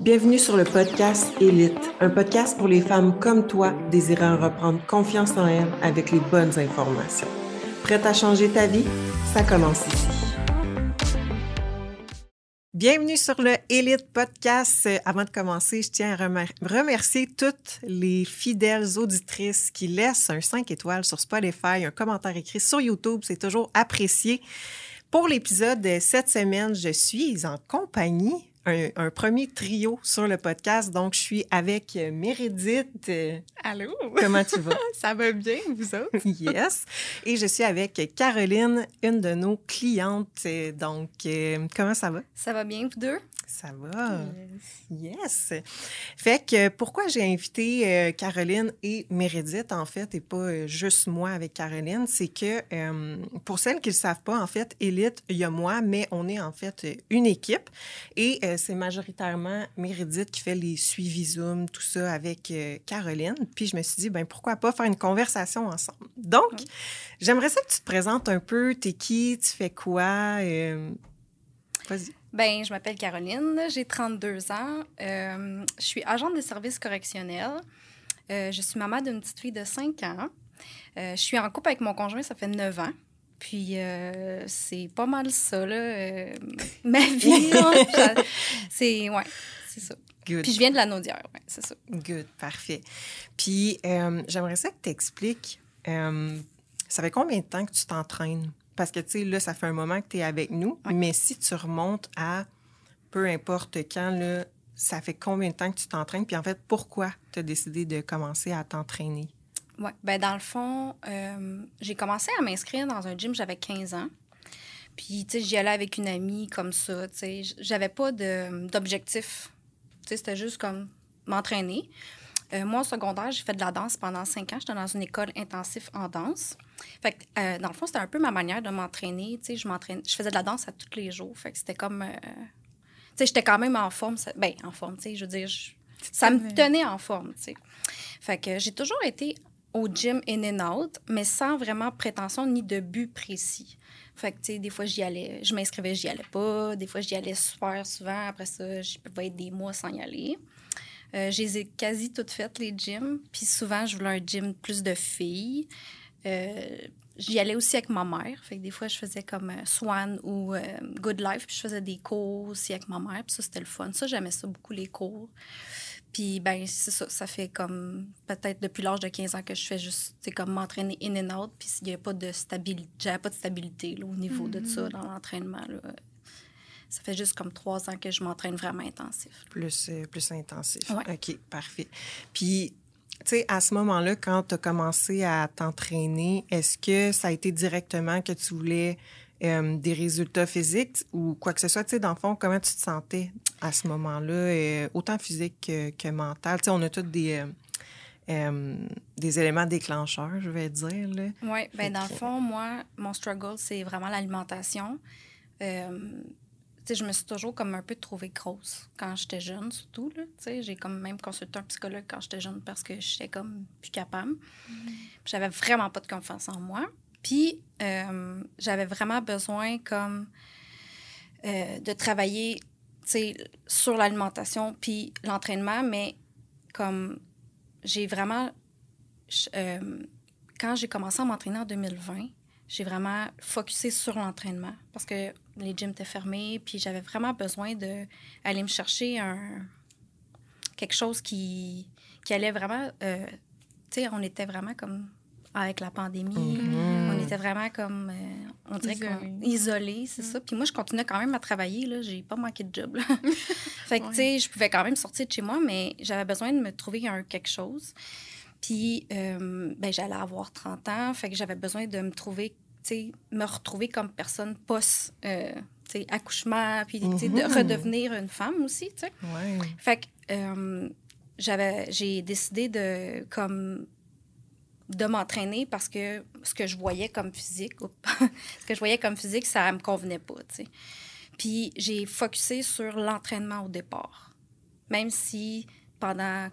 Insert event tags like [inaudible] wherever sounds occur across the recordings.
Bienvenue sur le podcast Élite, un podcast pour les femmes comme toi désirant reprendre confiance en elles avec les bonnes informations. Prête à changer ta vie? Ça commence ici. Bienvenue sur le Élite Podcast. Avant de commencer, je tiens à remercier toutes les fidèles auditrices qui laissent un 5 étoiles sur Spotify, un commentaire écrit sur YouTube. C'est toujours apprécié. Pour l'épisode de cette semaine, je suis en compagnie un, premier trio sur le podcast. Donc, je suis avec euh, Mérédith. Allô? Comment tu vas? [laughs] Ça va bien, vous autres? [laughs] yes. Et je suis avec Caroline, une de nos clientes. Donc, euh, comment ça va? Ça va bien, vous deux? Ça va? Yes. Fait que pourquoi j'ai invité euh, Caroline et Meredith, en fait, et pas euh, juste moi avec Caroline, c'est que euh, pour celles qui ne le savent pas, en fait, Élite, il y a moi, mais on est en fait une équipe. Et c'est majoritairement Meredith qui fait les suivis Zoom, tout ça avec Caroline. Puis je me suis dit, ben pourquoi pas faire une conversation ensemble? Donc, j'aimerais ça que tu te présentes un peu. T'es qui? Tu fais quoi? Vas-y. Ben, je m'appelle Caroline, j'ai 32 ans. Euh, je suis agente de services correctionnels. Euh, je suis maman d'une petite fille de 5 ans. Euh, je suis en couple avec mon conjoint, ça fait 9 ans. Puis c'est pas mal ça, là. [laughs] ma vie, c'est... Ouais, c'est ça. Good. Puis je viens de la Naudière, ouais, c'est ça. Good, parfait. Puis j'aimerais ça que tu expliques, ça fait combien de temps que tu t'entraînes? Parce que, tu sais, là, ça fait un moment que tu es avec nous, mais si tu remontes à peu importe quand, là, ça fait combien de temps que tu t'entraînes? Puis en fait, pourquoi tu as décidé de commencer à t'entraîner? Oui, bien, dans le fond, euh, j'ai commencé à m'inscrire dans un gym, j'avais 15 ans. Puis, tu sais, j'y allais avec une amie comme ça, tu sais. J'avais pas d'objectif. Tu sais, c'était juste comme m'entraîner. Euh, moi, au secondaire, j'ai fait de la danse pendant cinq ans. J'étais dans une école intensive en danse. Fait que, euh, dans le fond, c'était un peu ma manière de m'entraîner. Tu sais, je faisais de la danse à tous les jours. Fait que c'était comme, euh, tu sais, j'étais quand même en forme. ben, en forme, tu sais, je veux dire, ça me tenait en forme, tu sais. Fait que j'ai toujours été au gym in and out, mais sans vraiment prétention ni de but précis. Fait que, tu sais, des fois, j'y allais, je m'inscrivais, j'y allais pas. Des fois, j'y allais super souvent. Après ça, je pouvais être des mois sans y aller. Euh, je les ai quasi toutes faites, les gyms. Puis souvent, je voulais un gym plus de filles. Euh, j'y allais aussi avec ma mère. Fait que des fois, je faisais comme euh, Swan ou Good Life. Puis je faisais des cours aussi avec ma mère. Puis ça, c'était le fun. Ça, j'aimais ça beaucoup, les cours. Puis, ben c'est ça. Ça fait comme peut-être depuis l'âge de 15 ans que je fais juste, c'est comme m'entraîner in and out. Puis il n'y a pas de stabilité. J'avais pas de stabilité au niveau de ça mm-hmm. dans l'entraînement ça fait juste comme trois ans que je m'entraîne vraiment intensif. Plus, euh, plus intensif. OK, parfait. Puis, tu sais, à ce moment-là, quand tu as commencé à t'entraîner, est-ce que ça a été directement que tu voulais euh, des résultats physiques ou quoi que ce soit? Tu sais, dans le fond, comment tu te sentais à ce moment-là, euh, autant physique que, mental? Tu sais, on a tous des... des éléments déclencheurs, je vais dire. Oui, bien, dans le fond, moi, mon struggle, c'est vraiment l'alimentation je me suis toujours comme un peu trouvée grosse quand j'étais jeune, surtout. J'ai comme même consulté un psychologue quand j'étais jeune parce que j'étais comme plus capable. Mm-hmm. J'avais vraiment pas de confiance en moi. Puis, euh, j'avais vraiment besoin comme euh, de travailler sur l'alimentation puis l'entraînement, mais comme j'ai vraiment... Euh, quand j'ai commencé à m'entraîner en 2020, j'ai vraiment focusé sur l'entraînement parce que les gyms étaient fermés, puis j'avais vraiment besoin d'aller me chercher un, quelque chose qui, qui allait vraiment. Euh, tu sais, on était vraiment comme avec la pandémie. Mm-hmm. On était vraiment comme. Euh, on dirait isolés. c'est ça. Puis moi, je continuais quand même à travailler. Là. J'ai pas manqué de job. [laughs] fait que, tu sais, je pouvais quand même sortir de chez moi, mais j'avais besoin de me trouver un quelque chose. Puis, euh, ben, j'allais avoir 30 ans, fait que j'avais besoin de me trouver, me retrouver comme personne post euh, accouchement, puis de mm-hmm. redevenir une femme aussi, tu. Fait que euh, j'avais, j'ai décidé de, comme, de m'entraîner parce que ce que je voyais comme physique, [laughs] ce que je voyais comme physique, ça me convenait pas, tu sais. Puis j'ai focusé sur l'entraînement au départ. Même si pendant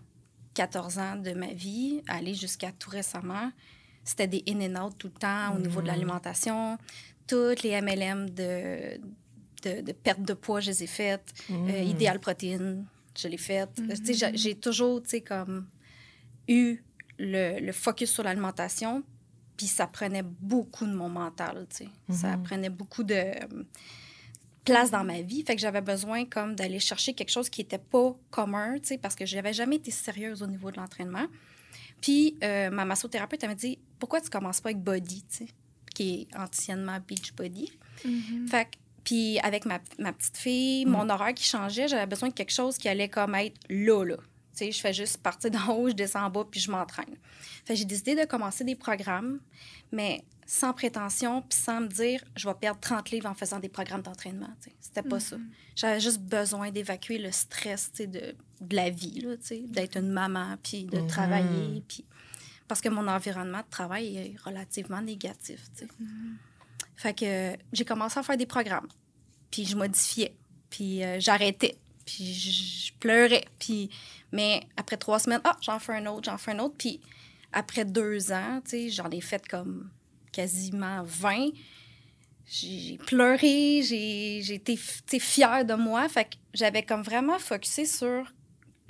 14 ans de ma vie, aller jusqu'à tout récemment, c'était des in and out tout le temps au niveau de mm. l'alimentation. Toutes les MLM de, de, perte de poids, je les ai faites. Euh, mm. idéal protéine, je l'ai faite. Sais, j'ai toujours, comme eu le, le focus sur l'alimentation, puis ça prenait beaucoup de mon mental, tu sais. Ça prenait beaucoup de place dans ma vie. Fait que j'avais besoin comme d'aller chercher quelque chose qui n'était pas commun, tu sais, parce que je n'avais jamais été sérieuse au niveau de l'entraînement. Puis euh, ma massothérapeute, elle m'a dit Pourquoi tu commences pas avec Body, tu sais, qui est anciennement Beach Body? Mm-hmm. Fait que, puis avec ma, ma petite fille, mon horaire qui changeait, j'avais besoin de quelque chose qui allait comme être là, là. Tu sais, je fais juste partir d'en haut, je descends en bas, puis je m'entraîne. Fait que j'ai décidé de commencer des programmes, mais sans prétention, puis sans me dire, je vais perdre 30 livres en faisant des programmes d'entraînement. C'était pas ça. J'avais juste besoin d'évacuer le stress tu sais, de, de la vie, là, tu sais, d'être une maman, puis de travailler, puis... Parce que mon environnement de travail est relativement négatif, tu sais. Fait que euh, j'ai commencé à faire des programmes, puis je modifiais, puis euh, j'arrêtais, puis je je pleurais, puis... Mais après trois semaines, ah, j'en fais un autre, j'en fais un autre, puis après deux ans, tu sais, j'en ai fait comme quasiment 20. J'ai pleuré, j'ai été fière de moi. Fait que j'avais comme vraiment focusé sur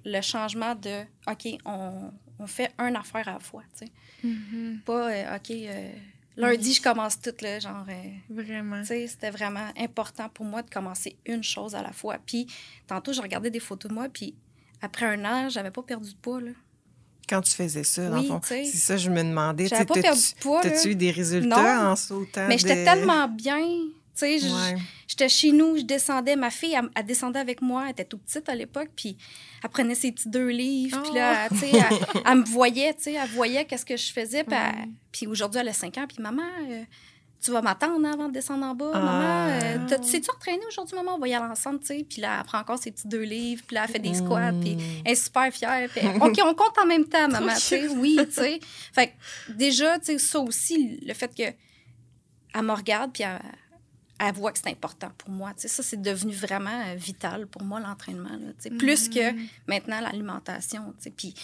le changement de OK, on, on fait une affaire à la fois. tu sais. Mhm. Pas euh, OK, euh, lundi, je commence tout, là, genre. euh, Vraiment. tu sais, c'était vraiment important pour moi de commencer une chose à la fois. Puis tantôt, je regardais des photos de moi, puis après un an, j'avais pas perdu de poids. Là. Quand tu faisais ça, dans le fond, c'est ça, je me demandais. J'avais pas perdu de poids. T'as-tu eu des résultats Non. en sautant? Mais j'étais de- tellement bien. Tu sais, Ouais. j'étais chez nous, je descendais. Ma fille, elle, elle descendait avec moi. Elle était toute petite à l'époque. Puis elle prenait ses petits deux livres. Puis là, tu sais, elle, elle me voyait, tu sais, elle voyait qu'est-ce que je faisais. Puis aujourd'hui, elle a 5 ans. Puis maman, euh, tu vas m'attendre hein, avant de descendre en bas. Ah. Maman, euh, t'as- tu sais-tu entraîné aujourd'hui, maman? On va y aller ensemble, tu sais. Puis là, elle prend encore ses petits deux livres. Puis là, elle fait des squats. Puis elle est super fière. Puis OK, on compte en même temps, [laughs] maman, tu sais. Oui, tu sais. Fait que déjà, tu sais, ça aussi, le fait que elle me regarde, puis elle, elle voit que c'est important pour moi. Tu sais, ça, c'est devenu vraiment euh, vital pour moi, l'entraînement. tu sais. Plus que maintenant, l'alimentation. tu sais. Puis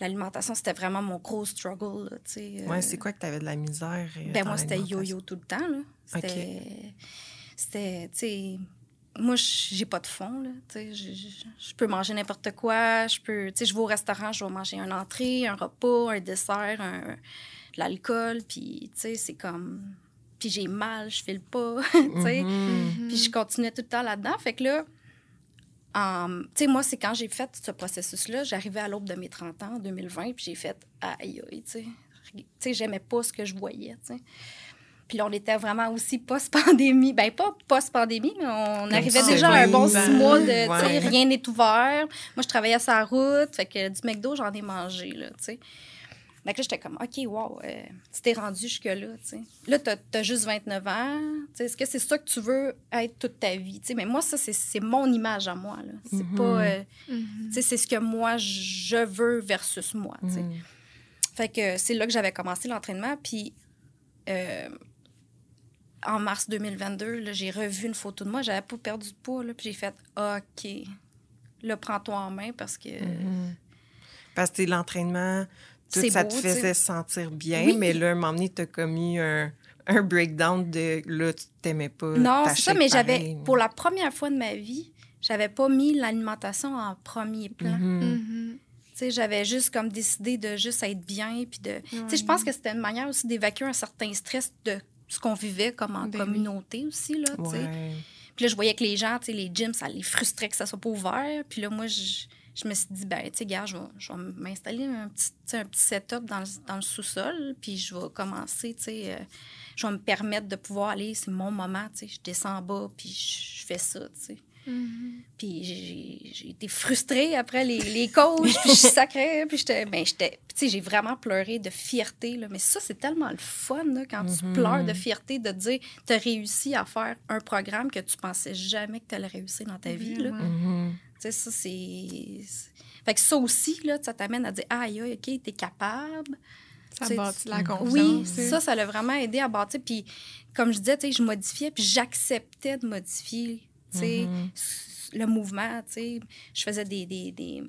l'alimentation, c'était vraiment mon gros struggle. là, tu sais, euh, Ouais, c'est quoi que tu avais de la misère? euh, ben moi, c'était yo-yo tout le temps. Là. C'était, c'était, tu sais, moi, j'ai pas de fond. Là, tu sais, je, je- je peux manger n'importe quoi. Je peux, tu sais, je vais au restaurant, je vais manger un entrée, un repas, un dessert, un, de l'alcool. Puis, tu sais, c'est comme... Puis j'ai mal, je file pas. [laughs] Mhm. Puis je continuais tout le temps là-dedans. Fait que là, tu sais, moi, c'est quand j'ai fait ce processus-là, j'arrivais à l'aube de mes 30 ans, en 2020, puis j'ai fait aïe, aïe, tu sais. Tu sais, j'aimais pas ce que je voyais, tu sais. Puis là, on était vraiment aussi post-pandémie. Ben, pas post-pandémie, mais on arrivait ça, déjà à un bon ben, six mois de, tu sais, rien n'est ouvert. Moi, je travaillais sur la route, fait que du McDo, j'en ai mangé, là, tu sais. Fait que là, j'étais comme, OK, wow, euh, tu t'es rendu jusque-là, tu sais. Là, t'as as juste 29 ans. Tu sais, Est-ce que c'est ça que tu veux être toute ta vie? Tu sais, mais moi, ça, c'est- c'est mon image à moi, là. C'est Mhm. pas... euh, Mhm. tu sais, c'est ce que moi, je veux versus moi, tu sais. Mhm. Fait que c'est là que j'avais commencé l'entraînement. Puis euh, en mars 2022, là, j'ai revu une photo de moi. J'avais pas perdu de poids. Là, puis j'ai fait OK. Là, prends-toi en main parce que. Mhm. Parce que l'entraînement, tout ça beau, te faisait sentir bien, Oui. mais là, un moment donné, t'as commis un, un breakdown de là, tu t'aimais pas. Non, c'est ça, mais j'avais, pour la première fois de ma vie, j'avais pas mis l'alimentation en premier plan. Mhm. Mhm. Tu sais, j'avais juste comme décidé de juste être bien. Puis de. Je pense que c'était une manière aussi d'évacuer un certain stress de ce qu'on vivait comme en Ben oui. communauté aussi, là. Puis là, je voyais que les gens, tu sais, les gyms, ça les frustrait que ça soit pas ouvert. Puis là, moi, je, je me suis dit, ben, tu sais, gars, je vais, je vais m'installer un petit, un petit setup dans le, dans le sous-sol. Puis je vais commencer, tu sais, euh, je vais me permettre de pouvoir aller, c'est mon moment, tu sais. Je descends en bas, puis je, je fais ça, tu sais. Mhm. Puis j'ai- j'ai été frustrée après les, les coachs, puis je sacrais, puis j'étais... Ben, j'étais... puis Tu sais, j'ai vraiment pleuré de fierté, là. Mais ça, c'est tellement le fun, là, quand tu Mhm. pleures de fierté, de dire tu as réussi à faire un programme que tu pensais jamais que tu allais réussir dans ta vie, là. Mhm. Tu sais, ça, c'est... Fait que ça aussi, là, ça t'amène à dire « Aïe, aïe, OK, t'es capable. » Ça bâtit la confiance. Oui, ça, ça l'a vraiment aidé à bâtir. Puis, comme je disais, tu sais, je modifiais, puis j'acceptais de modifier, s- le mouvement. Je faisais des, des, des,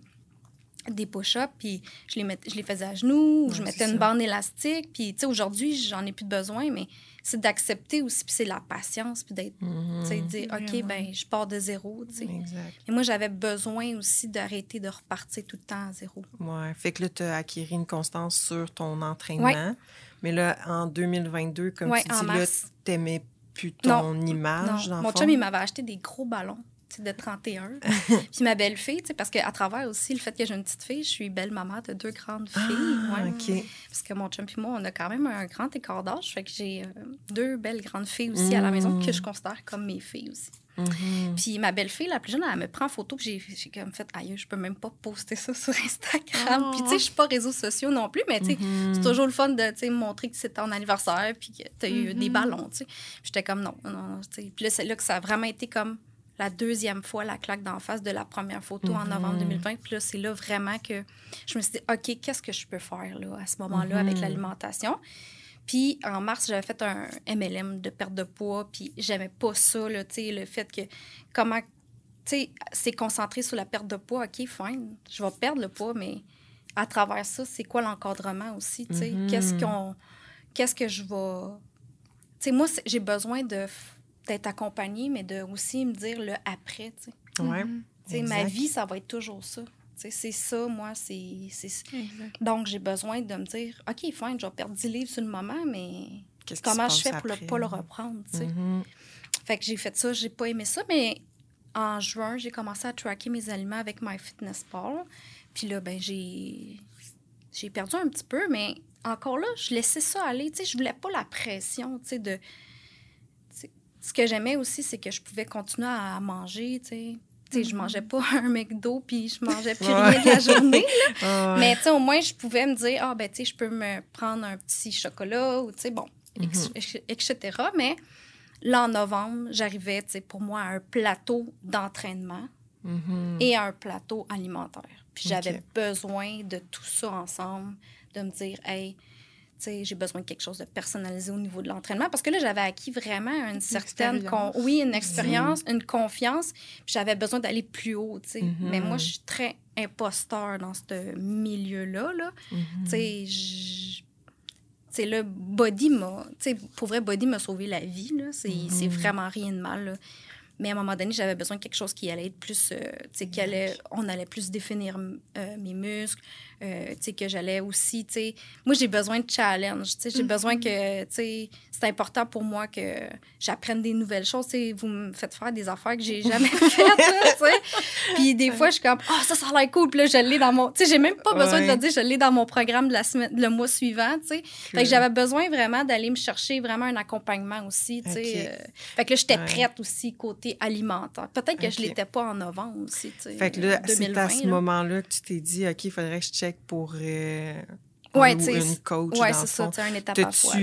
des push-ups, puis je les, met- je les faisais à genoux, ou je mettais une ça. bande élastique. Puis, aujourd'hui, j'en ai plus de besoin, mais c'est d'accepter aussi, puis c'est la patience, puis d'être, sais, de dire, OK, Vraiment. ben je pars de zéro. Et moi, j'avais besoin aussi d'arrêter de repartir tout le temps à zéro. Ouais. Fait que là, tu as acquis une constance sur ton entraînement. Ouais. Mais là, en 2022, comme Ouais, tu dis, là, mars. Plus ton image, Non. dans Mon fond? chum, il m'avait acheté des gros ballons de 31. [laughs] Puis ma belle-fille, tu sais, parce qu'à travers aussi le fait que j'ai une petite fille, je suis belle-maman de deux grandes filles. Ah, ouais. OK. Parce que mon chum et moi, on a quand même un grand écart d'âge. Fait que j'ai euh, deux belles grandes filles aussi à la maison que je considère comme mes filles aussi. Mhm. Puis ma belle-fille, la plus jeune, elle me prend en photo. Puis j'ai- j'ai comme fait, aïe, je peux même pas poster ça [laughs] sur Instagram. Oh. Puis tu sais, je suis pas réseaux sociaux non plus, mais tu sais, Mhm. c'est toujours le fun de montrer que c'est ton anniversaire puis que tu as eu des Mhm. ballons, tu sais. Puis J'étais comme non, non, non. Puis là, c'est là que ça a vraiment été comme la deuxième fois la claque d'en face de la première photo en novembre 2020. Puis là, c'est là vraiment que je me suis dit, OK, qu'est-ce que je peux faire là, à ce moment-là avec l'alimentation? Puis en mars, j'avais fait un MLM de perte de poids, puis j'aimais pas ça, là, tu sais, le fait que comment, tu sais, c'est concentré sur la perte de poids, OK, fine, je vais perdre le poids, mais à travers ça, c'est quoi l'encadrement aussi, tu sais? Mhm. Qu'est-ce qu'on, qu'est-ce que je vais... Tu sais, moi, j'ai besoin de d'être accompagnée, mais de aussi me dire le après, tu sais? Ouais. Mhm. Tu sais, ma vie, ça va être toujours ça. C'est ça, moi, c'est... Donc, j'ai besoin de me dire, OK, fine, je vais perdre 10 livres sur le moment, mais comment je fais pour ne pas le reprendre, tu sais? Mhm. Fait que j'ai fait ça, j'ai pas aimé ça, mais en juin, j'ai commencé à tracker mes aliments avec MyFitnessPal. Puis là, ben j'ai j'ai perdu un petit peu, mais encore là, je laissais ça aller, tu sais, je voulais pas la pression, tu sais, de... Ce que j'aimais aussi, c'est que je pouvais continuer à manger, tu sais. Sais, je mangeais pas un McDo, puis je mangeais plus Ouais. rien de la journée. [laughs] Ouais. Mais tu sais, au moins, je pouvais me dire, ah, ben, tu sais, je peux me prendre un petit chocolat ou, tu sais, bon, etc. Mais là, en novembre, j'arrivais, tu sais, pour moi, à un plateau d'entraînement Mhm. et à un plateau alimentaire. Puis j'avais besoin de tout ça ensemble, de me dire, hey, j'ai besoin de quelque chose de personnalisé au niveau de l'entraînement. Parce que là, j'avais acquis vraiment une certaine... con-. Oui, une expérience, une confiance. J'avais besoin d'aller plus haut. Mhm. Mais moi, je suis très imposteur dans ce milieu-là, là. Sais, le body m'a... Tu sais, pour vrai, body m'a sauvé la vie, là. C'est c'est vraiment rien de mal. Mais à un moment donné, j'avais besoin de quelque chose qui allait être plus... euh, tu sais, allait... On allait plus définir euh, mes muscles, euh, tu sais, que j'allais aussi, tu sais... Moi, j'ai besoin de challenge, tu sais. J'ai besoin que, tu sais... C'est important pour moi que j'apprenne des nouvelles choses, tu sais. Vous me faites faire des affaires que j'ai [laughs] jamais faites, tu sais. Puis des fois, je suis comme, ah, ça, ça a l'air cool. Puis là, je l'ai dans mon. Tu sais, j'ai même pas besoin de le dire, je l'ai dans mon programme de la semaine, le mois suivant, tu sais. Fait que j'avais besoin vraiment d'aller me chercher vraiment un accompagnement aussi, tu sais. Fait que là, j'étais Ouais. prête aussi côté alimentaire. Peut-être que je l'étais pas en novembre aussi, tu sais. Fait que là, euh, c'est à ce là. moment-là que tu t'es dit, OK, il faudrait que je check pour euh, Ouais, un une coach. Dans c'est ça, fond. tu sais, un étape à fois.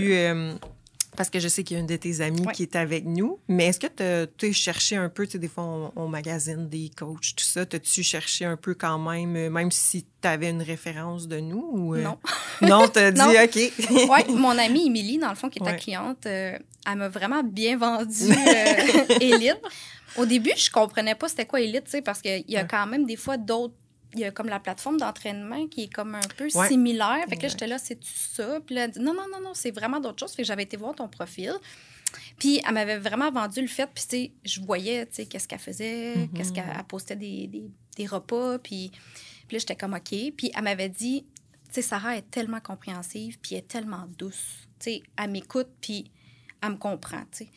Euh, parce que je sais qu'il y a une de tes amies Ouais. qui est avec nous, mais est-ce que tu as cherché un peu, tu sais, des fois, on, on magasine des coachs, tout ça, t'as-tu cherché un peu quand même, euh, même si tu avais une référence de nous? Ou, euh, Non. [laughs] Non, t'as [laughs] dit. OK. [laughs] Oui, mon amie Émilie, dans le fond, qui est ta Ouais. cliente, euh, elle m'a vraiment bien vendu euh, Élite. Au début, je comprenais pas c'était quoi Élite, tu sais, parce qu'il y a Ouais. quand même des fois d'autres. Il y a comme la plateforme d'entraînement qui est comme un peu Ouais. similaire. Fait que là, j'étais là, c'est-tu ça? Puis là, elle dit, non, non, non, non, c'est vraiment d'autres choses. Fait que j'avais été voir ton profil. Puis elle m'avait vraiment vendu le fait. Puis, tu sais, je voyais, tu sais, qu'est-ce qu'elle faisait, Mhm. qu'est-ce qu'elle elle postait des, des, des repas. Puis, puis là, j'étais comme, OK. Puis elle m'avait dit, tu sais, Sarah est tellement compréhensive, puis elle est tellement douce. Tu sais, elle m'écoute, puis elle me comprend, tu sais.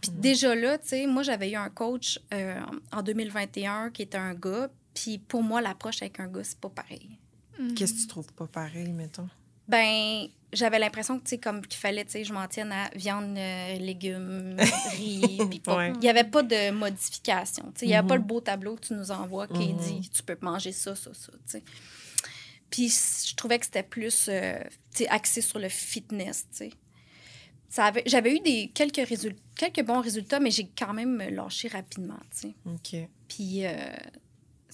Puis déjà là, tu sais, moi, j'avais eu un coach euh, en 2021 qui était un gars, puis pour moi, l'approche avec un gars, c'est pas pareil. Qu'est-ce que tu trouves pas pareil, mettons? Ben, j'avais l'impression que, tu sais, comme qu'il fallait, tu sais, je m'en tienne à viande, euh, légumes, [laughs] riz, puis Ouais. Il n'y avait pas de modification, tu sais. Il n'y avait Mhm. pas le beau tableau que tu nous envoies qui Mhm. dit, tu peux manger ça, ça, ça, tu sais. Puis je trouvais que c'était plus, euh, tu sais, axé sur le fitness, tu sais. J'avais eu des, quelques, résultats, quelques bons résultats, mais j'ai quand même lâché rapidement, tu sais. OK. Puis euh,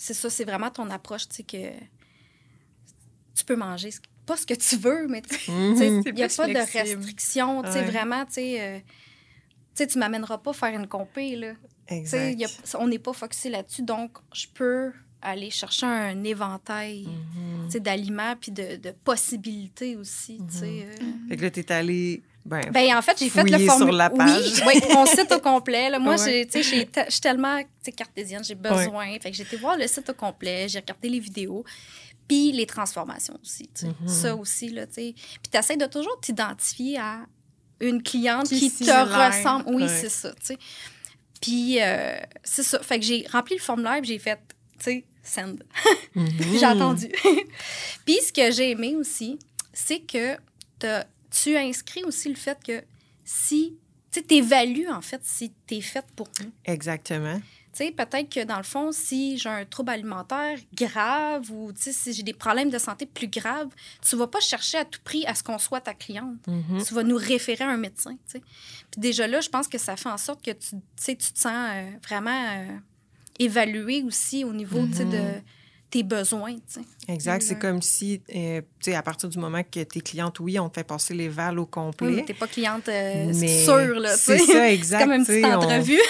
c'est ça, c'est vraiment ton approche, tu sais, que tu peux manger ce- pas ce que tu veux, mais tu Mhm. il n'y a pas de flexible. restrictions, tu sais, Ouais. vraiment, tu sais, euh, tu sais, tu m'amèneras pas faire une compé, là. Tu sais, Exact. il y a- on n'est pas focusé là-dessus, donc je peux aller chercher un éventail Mhm. tu sais, d'aliments puis de, de possibilités aussi, tu sais. euh. Fait que là, t'es allé. Ben, Ben, en fait, j'ai fait le formulaire. Oui, [laughs] oui, mon site au complet. Là. Moi, Ouais. tu je suis tellement tu cartésienne, j'ai besoin. Fait que j'ai été voir le site au complet, j'ai regardé les vidéos, puis les transformations aussi. tu. Mhm. Ça aussi, là, tu sais. Puis tu essaies de toujours t'identifier à une cliente Qui te ressemble. Oui, Ouais. c'est ça, tu sais. Puis, euh, c'est ça. Fait que j'ai rempli le formulaire, puis j'ai fait, tu sais, send. [laughs] mhm. J'ai attendu. [laughs] Puis ce que j'ai aimé aussi, c'est que t'as- tu inscris aussi le fait que si tu évalues en fait si tu es faite pour nous. Exactement. Tu sais, peut-être que dans le fond, si j'ai un trouble alimentaire grave ou sais, si j'ai des problèmes de santé plus graves, tu vas pas chercher à tout prix à ce qu'on soit ta cliente. Mhm. Tu vas nous référer à un médecin. sais. Puis déjà là, je pense que ça fait en sorte que tu, tu sais, te sens euh, vraiment euh, évalué aussi au niveau sais, de tes besoins. tu sais. Exact. C'est Exact. comme si, euh, tu sais, à partir du moment que t'es cliente, oui, on te fait passer les vals au Oui, complet. mais t'es pas cliente euh, sûre, là, C'est ça, [laughs] exact. C'est comme une petite on- entrevue.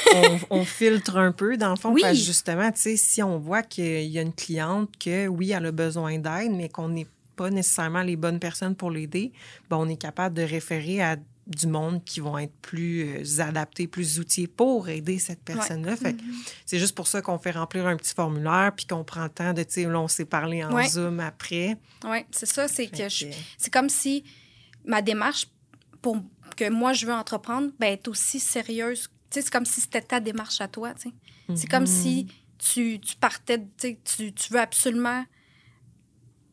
on, on [laughs] filtre un peu, dans le fond, Oui. parce que justement, tu sais, si on voit qu'il y a une cliente que, oui, elle a besoin d'aide, mais qu'on n'est pas nécessairement les bonnes personnes pour l'aider, ben, on est capable de référer à du monde qui vont être plus euh, adaptés, plus outillés pour aider cette personne-là. Fait que c'est juste pour ça qu'on fait remplir un petit formulaire, puis qu'on prend le temps de, tu sais, on s'est parlé en Ouais. Zoom après. Oui, c'est ça. C'est que c'est comme si ma démarche pour que moi je veux entreprendre, ben est aussi sérieuse. Tu sais, c'est comme si c'était ta démarche à toi. tu sais. C'est comme si tu, tu partais, tu, sais, tu, tu veux absolument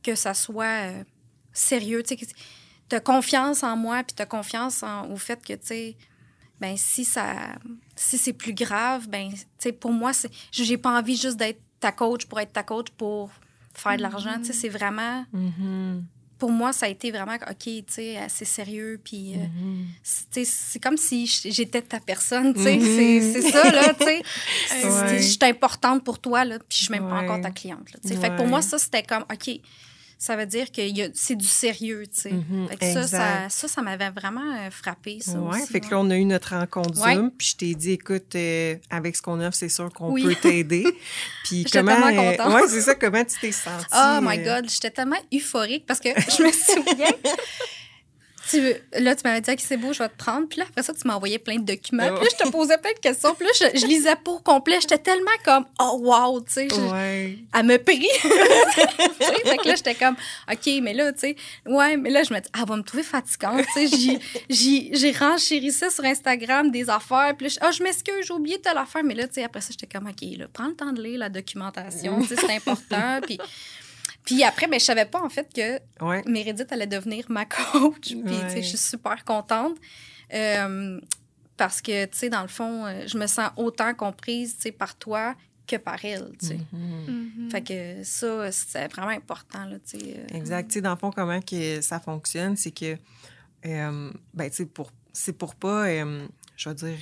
que ça soit euh, sérieux. Tu as confiance en moi, puis tu as confiance en- au fait que, tu sais, ben si ça si c'est plus grave, ben tu sais, pour moi, c'est j'ai pas envie juste d'être ta coach pour être ta coach pour faire de l'argent. Tu sais, c'est vraiment Mhm. pour moi, ça a été vraiment, OK, tu sais, assez sérieux. Puis, c'est- tu sais, c'est comme si j'étais ta personne, tu sais. Mhm. C'est c'est ça, là, tu sais. [laughs] Ouais. Je suis importante pour toi, là, puis je suis même pas encore ta cliente, là, tu sais. Fait que pour moi, ça, c'était comme, OK, ça veut dire que c'est du sérieux, tu sais. Que ça, ça, ça, ça m'avait vraiment euh, frappé, ça Ouais, aussi, fait que là, on a eu notre rencontre Ouais. Zoom, puis je t'ai dit, écoute, euh, avec ce qu'on offre, c'est sûr qu'on Oui. peut t'aider. [laughs] Puis comment. euh, ouais, c'est ça, comment tu t'es sentie? Oh my euh, God, j'étais tellement euphorique parce que [laughs] je me souviens. [laughs] tu, là, tu m'avais dit, OK, c'est beau, je vais te prendre. Puis là, après ça, tu m'as envoyé plein de documents. Puis là, je te posais plein de questions. Puis là, je, je lisais pas au complet. J'étais tellement comme, oh wow, tu sais. Ouais. Elle me prie. [laughs] Fait que là, j'étais comme, OK, mais là, tu sais, ouais, mais là, je me dis, ah, elle va me trouver fatigante. Tu sais, j'ai renchérissé sur Instagram des affaires. Puis là, je- ah, je m'excuse, j'ai oublié telle affaire. Mais là, tu sais, après ça, j'étais comme, OK, là, prends le temps de lire la documentation. Tu sais, c'est important. Puis, puis après, ben, je savais pas, en fait, que Ouais. Meredith allait devenir ma coach. Puis, tu Ouais. sais, je suis super contente. Euh, parce que, tu sais, dans le fond, euh, je me sens autant comprise, tu sais, par toi que par elle, tu sais. Mhm. Mhm. Fait que ça, c'est vraiment important, là, tu sais. euh. Exact. Tu sais, dans le fond, comment que ça fonctionne, c'est que, euh, ben, tu sais, pour, c'est pour pas, euh, je vais dire,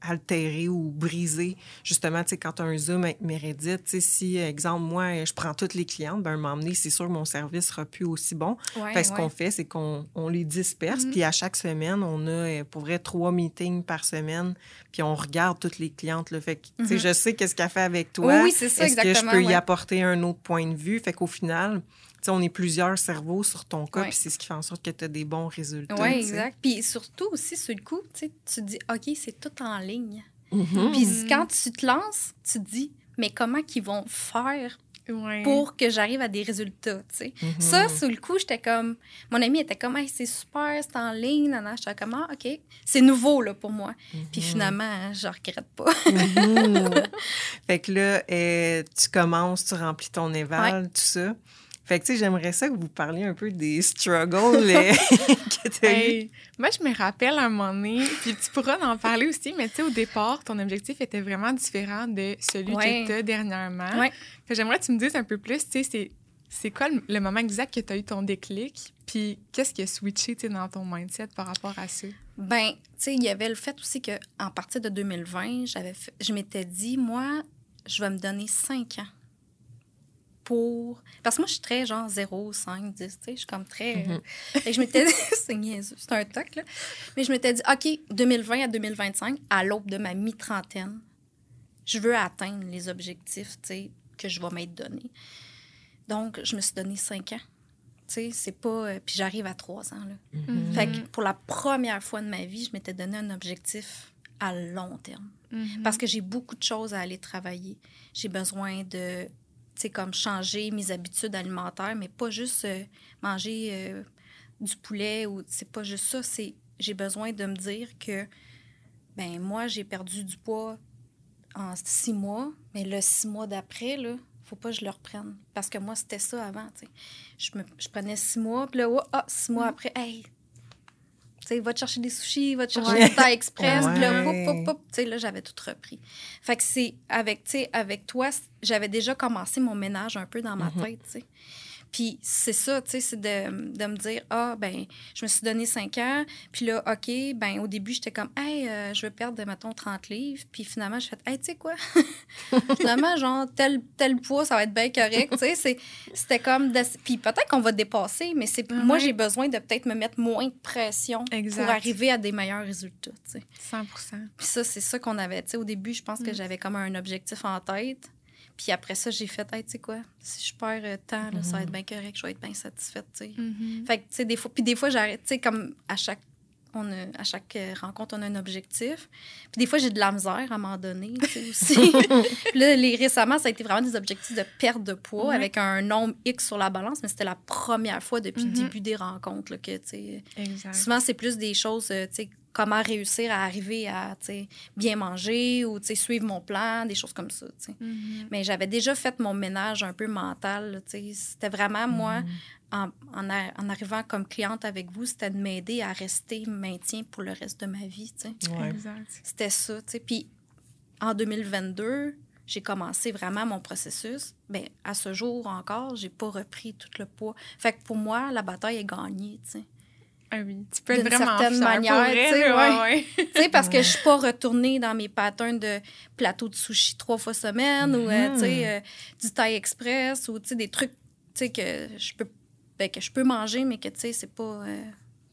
altérer ou briser, justement, tu sais, quand tu as un Zoom avec Meredith, tu sais, si, exemple, moi, je prends toutes les clientes, ben, donné, c'est sûr que mon service sera plus aussi bon. Ouais, Fait ce ouais. qu'on fait, c'est qu'on on les disperse, puis à chaque semaine, on a, euh, pour vrai, trois meetings par semaine, puis on regarde toutes les clientes, là. Fait que, tu sais, Mhm. je sais qu'est-ce qu'elle fait avec toi. Oui, oui, c'est ça, Est-ce que je peux y apporter un autre point de vue? Fait qu'au final, on est plusieurs cerveaux sur ton cas, Ouais. puis c'est ce qui fait en sorte que tu as des bons résultats. Oui, exact. Puis surtout aussi, sur le coup, tu te dis, OK, c'est tout en ligne. Mhm. Puis quand tu te lances, tu te dis, mais comment qu'ils vont faire Ouais. pour que j'arrive à des résultats, tu sais? Mhm. Ça, sur le coup, j'étais comme... Mon ami était comme, hey, c'est super, c'est en ligne, nanana. J'étais comme, ah, OK. C'est nouveau, là, pour moi. Puis finalement, hein, je regrette pas. [laughs] Fait que là, euh, tu commences, tu remplis ton éval, tout ça. Fait que, tu sais, j'aimerais ça que vous parliez un peu des struggles [laughs] que tu as eu. Hey, moi, je me rappelle un moment donné, puis tu pourras en parler aussi, mais tu sais, au départ, ton objectif était vraiment différent de celui Ouais. que tu as dernièrement. Ouais. J'aimerais que tu me dises un peu plus, tu sais, c'est, c'est quoi le, le moment exact que tu as eu ton déclic, puis qu'est-ce qui a switché, tu sais, dans ton mindset par rapport à ça? Ben, tu sais, il y avait le fait aussi que en partir de 2020, j'avais fait- je m'étais dit, moi, je vais me donner 5 ans pour... Parce que moi, je suis très genre 0, 5, 10, tu sais, je suis comme très... Fait que je m'étais dit, [laughs] c'est niaiseux, c'est un toc, là. Mais je m'étais dit, OK, 2020 à 2025, à l'aube de ma mi-trentaine, je veux atteindre les objectifs, tu sais, que je vais m'être donné. Donc, je me suis donné cinq ans. Tu sais, c'est pas... euh, puis j'arrive à trois ans, là. Mhm. Fait que pour la première fois de ma vie, je m'étais donné un objectif à long terme. Mhm. Parce que j'ai beaucoup de choses à aller travailler. J'ai besoin de, comme changer mes habitudes alimentaires, mais pas juste euh, manger euh, du poulet ou c'est pas juste ça. C'est j'ai besoin de me dire que, ben moi, j'ai perdu du poids en six mois, mais le six mois d'après, là, faut pas que je le reprenne. Parce que moi, c'était ça avant. Je, me, je prenais six mois, puis là, oh, ah, six mois après, hey, sais, va te chercher des sushis, va te chercher Ouais. des Thai express, là, Ouais. hop, hop, tu sais, là, j'avais tout repris. Fait que c'est avec, tu sais, avec toi, j'avais déjà commencé mon ménage un peu dans ma Mhm. tête, tu sais. Puis c'est ça, tu sais, c'est de, de me dire, ah, ben, je me suis donné 5 ans. Puis là, OK, ben, au début, j'étais comme, hey, euh, je veux perdre, mettons, 30 livres. Puis finalement, je fais, hey, tu sais quoi? [laughs] finalement, genre, tel, tel poids, ça va être bien correct. tu sais, c'était comme. de- Puis peut-être qu'on va dépasser, mais c'est moi, j'ai besoin de peut-être me mettre moins de pression Exact. pour arriver à des meilleurs résultats, tu sais. 100% Puis ça, c'est ça qu'on avait. Tu sais, au début, je pense que Mm. j'avais comme un objectif en tête. Puis après ça, j'ai fait, hey, tu sais quoi, si je perds euh, tant, là, ça va être bien correct, je vais être bien satisfaite, tu sais. Mhm. Fait que, tu sais, des fois, puis des fois, j'arrête, tu sais, comme à chaque, on a, à chaque euh, rencontre, on a un objectif. Puis des fois, j'ai de la misère à m'en donner, tu sais, aussi. [laughs] puis là, les, récemment, ça a été vraiment des objectifs de perte de poids Ouais. avec un nombre X sur la balance, mais c'était la première fois depuis le Mhm. début des rencontres, là, que, tu sais. Souvent, c'est plus des choses, euh, tu sais, comment réussir à arriver à, tu sais, bien manger ou, tu sais, suivre mon plan, des choses comme ça, tu sais. Mhm. Mais j'avais déjà fait mon ménage un peu mental, là, tu sais. C'était vraiment, moi, en, en, a- en arrivant comme cliente avec vous, c'était de m'aider à rester maintien pour le reste de ma vie, tu sais. Ouais. C'était ça, tu sais. Puis en 2022, j'ai commencé vraiment mon processus. Bien, à ce jour encore, j'ai pas repris tout le poids. Fait que pour moi, la bataille est gagnée, tu sais. Ah oui. Tu peux être D'une vraiment certaine manière, tu sais, ouais. ouais. [laughs] Parce que je suis pas retournée dans mes patterns de plateau de sushi trois fois semaine ou, euh, tu sais, euh, du Thai Express ou, tu sais, des trucs, tu sais, que je peux ben, que je peux manger, mais que, tu sais, c'est pas... euh,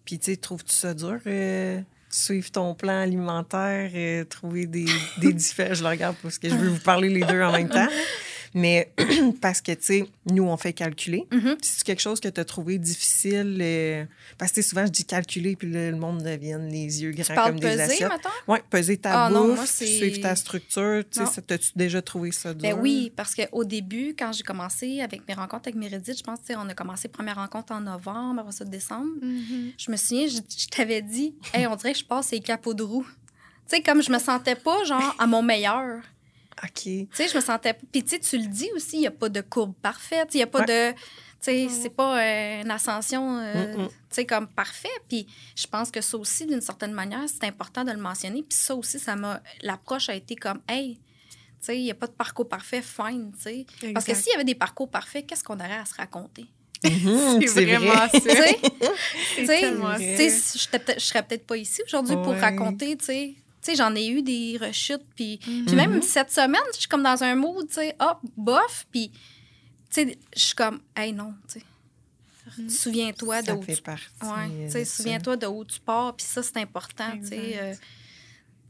Puis, tu sais, trouves-tu ça dur, euh, suivre ton plan alimentaire, euh, trouver des, des [laughs] différences? Je le regarde parce que je veux [laughs] vous parler les deux en même temps. Mais [clears throat] parce que, tu sais, nous, on fait calculer. Mhm. C'est quelque chose que tu as trouvé difficile? euh, parce que tu sais, souvent, je dis calculer, puis là, le monde devient les yeux Tu grands comme des peser, assiettes. Oui, peser ta Ah bouffe, suivre ta structure. Tu sais, t'as-tu déjà trouvé ça dur? Ben oui, parce qu'au début, quand j'ai commencé avec mes rencontres avec Meredith, je pense que on a commencé première rencontre en novembre, après ça décembre. Mhm. Je me souviens, je, je t'avais dit, hey, on dirait que je passe les capots de roue. Tu sais, comme je me sentais pas, genre, à mon meilleur. OK. Tu sais, je me sentais. Puis, tu sais, tu le dis aussi, il n'y a pas de courbe parfaite. Il n'y a pas de. Tu sais, c'est pas euh, une ascension, euh, Mm-mm. tu sais, comme parfait. Puis, je pense que ça aussi, d'une certaine manière, c'est important de le mentionner. Puis, ça aussi, ça m'a. L'approche a été comme, hey, tu sais, il n'y a pas de parcours parfait, fine, tu sais. Parce que s'il y avait des parcours parfaits, qu'est-ce qu'on aurait à se raconter? [laughs] Mhm, C'est vraiment vrai. [laughs] Tu ça. Tu sais, je serais peut-être pas ici aujourd'hui pour raconter, tu sais. Tu sais, j'en ai eu des rechutes, puis, puis même cette semaine, je suis comme dans un mood, tu sais, hop, bof, puis, tu sais, je suis comme, hey, non, tu sais. Mhm. Souviens-toi de où fait tu... Ouais, de souviens-toi de où tu pars, puis ça, c'est important, euh.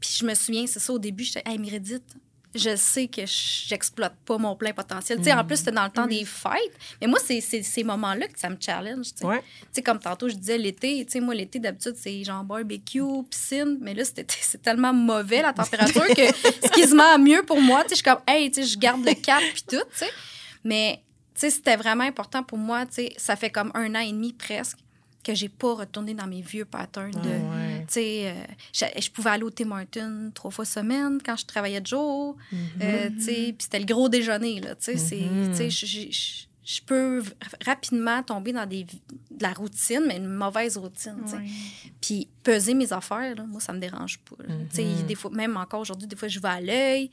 puis je me souviens, c'est ça, au début, j'étais, hey, Meredith, je sais que j'exploite pas mon plein potentiel. Tu sais, en Mhm. plus, c'était dans le temps Oui. des fêtes. Mais moi, c'est ces moments-là que ça me challenge, tu sais. Ouais. Tu sais, comme tantôt, je disais l'été, tu sais, moi, l'été, d'habitude, c'est genre barbecue, piscine. Mais là, c'était [laughs] c'est tellement mauvais, la température, que [laughs] ce qui se met mieux pour moi, tu sais, je suis comme, hey, tu sais, je garde le cap, puis tout, tu sais. Mais, tu sais, c'était vraiment important pour moi, tu sais. Ça fait comme un an et demi presque que j'ai pas retourné dans mes vieux patterns de. Ah ouais. Tu sais, euh, je, je pouvais aller au Tim Hortons trois fois semaine quand je travaillais de jour. Tu sais, puis c'était le gros déjeuner, là. Tu sais, tu sais, je- peux rapidement tomber dans des, de la routine, mais une mauvaise routine. Puis peser mes affaires, là, moi, ça me dérange pas. sais, Mhm. des fois, même encore aujourd'hui, des fois, je vais à l'œil.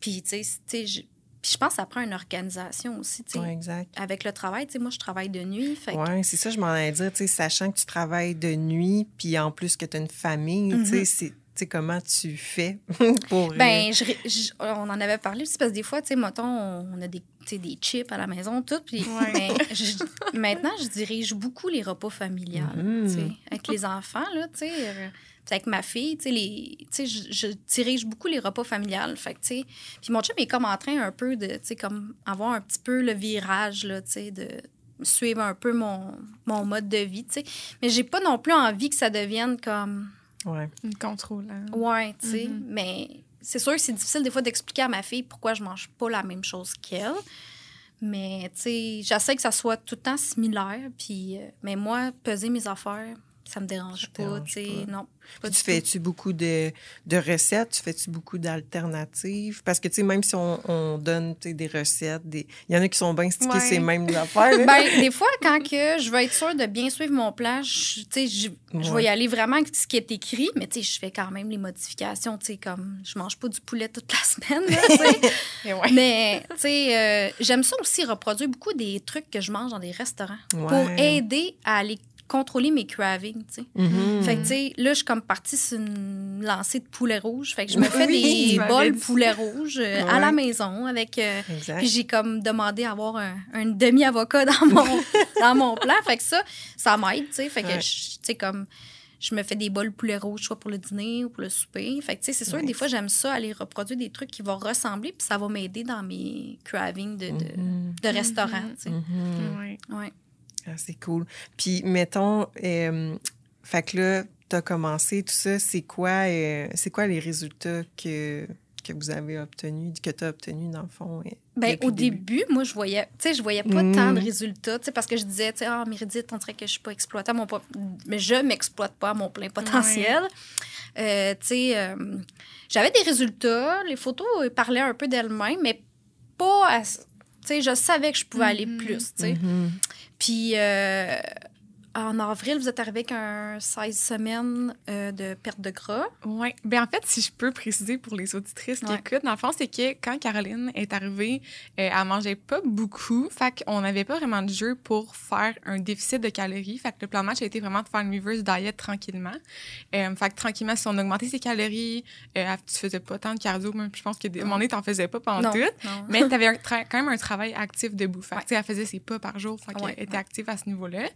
Puis, tu sais, tu puis je pense que ça prend une organisation aussi, tu sais. Ouais, exact. Avec le travail, tu sais, moi, je travaille de nuit. Que- Oui, c'est ça, je m'en allais dire, tu sais, sachant que tu travailles de nuit, puis en plus que tu as une famille, tu sais, Mhm. c'est- sais, comment tu fais [laughs] pour... euh, Ben, je on en avait parlé aussi parce que des fois, tu sais, mettons, on a des, tu des chips à la maison, tout. Puis Ouais. ben, je- maintenant, je dirige beaucoup les repas familiales, tu sais, avec les enfants, là, tu sais. Puis avec ma fille, tu sais, les- tu sais, je, je dirige beaucoup les repas familiales. Fait que, tu sais, puis mon chum est comme en train un peu de, tu sais, comme avoir un petit peu le virage, là, tu sais, de suivre un peu mon, mon mode de vie, tu sais. Mais j'ai pas non plus envie que ça devienne comme... Ouais. Une contrôle. hein. Ouais, tu sais. Mhm. Mais c'est sûr que c'est difficile des fois d'expliquer à ma fille pourquoi je mange pas la même chose qu'elle. Mais, tu sais, j'essaie que ça soit tout le temps similaire. Puis, euh, mais moi, peser mes affaires, ça me dérange Ça pas, tu sais. Non. Puis tu fais-tu beaucoup de, de recettes? Tu fais-tu beaucoup d'alternatives? Parce que, tu sais, même si on, on donne des recettes, des... il y en a qui sont bien stickés Ouais. ces mêmes affaires. Ben, des fois, quand que je veux être sûre de bien suivre mon plan, je, tu sais, je, je vais y aller vraiment avec ce qui est écrit, mais tu sais, je fais quand même les modifications, tu sais, comme je mange pas du poulet toute la [laughs] semaine, là, ouais. Mais, tu sais, euh, j'aime ça aussi reproduire beaucoup des trucs que je mange dans des restaurants pour aider à aller contrôler mes cravings, tu sais. Mhm. Fait que, tu sais, là, je suis comme partie sur une lancée de poulet rouge. Fait que je me fais Oui, des bols poulet rouge euh, à la maison avec... euh, puis j'ai comme demandé à avoir un, un demi-avocat dans mon, [laughs] dans mon plat. Fait que ça, ça m'aide, tu sais. Fait que, Ouais. tu sais, comme je me fais des bols poulet rouge, soit pour le dîner ou pour le souper. Fait que, tu sais, c'est sûr, Ouais. des fois, j'aime ça, aller reproduire des trucs qui vont ressembler, puis ça va m'aider dans mes cravings de, de, Mhm. de restaurant, tu sais. Mhm. Ouais. Ouais. Ah, c'est cool. Puis, mettons, euh, fait que là, tu as commencé tout ça. C'est quoi, euh, c'est quoi les résultats que, que vous avez obtenus, que tu as obtenus, dans le fond? euh, Ben, depuis au début, moi, je voyais, tu sais, je voyais pas tant de résultats, tu sais, parce que je disais, tu sais, ah, Méridite, on dirait que je suis pas exploitée mon mais je m'exploite pas à mon plein potentiel. Euh, tu sais, euh, j'avais des résultats, les photos euh, parlaient un peu d'elles-mêmes, mais pas à- tu sais, je savais que je pouvais aller Mhm. plus, tu sais. Mhm. Puis euh, en avril, vous êtes arrivé avec un 16 semaines euh, de perte de gras. Oui. Ben en fait, si je peux préciser pour les auditrices qui Ouais. écoutent, dans le fond, c'est que quand Caroline est arrivée, euh, elle mangeait pas beaucoup. Fait qu'on n'avait pas vraiment de jeu pour faire un déficit de calories. Fait que le plan de match a été vraiment de faire une reverse diet tranquillement. Euh, fait que tranquillement, si on augmentait ses calories, euh, tu faisais pas tant de cardio, même je pense que des moment t'en faisais pas pendant non, tout. non. Mais tu avais quand même un travail actif debout. Fait Ouais. elle faisait ses pas par jour. Fait qu'elle Ouais, était active à ce niveau-là.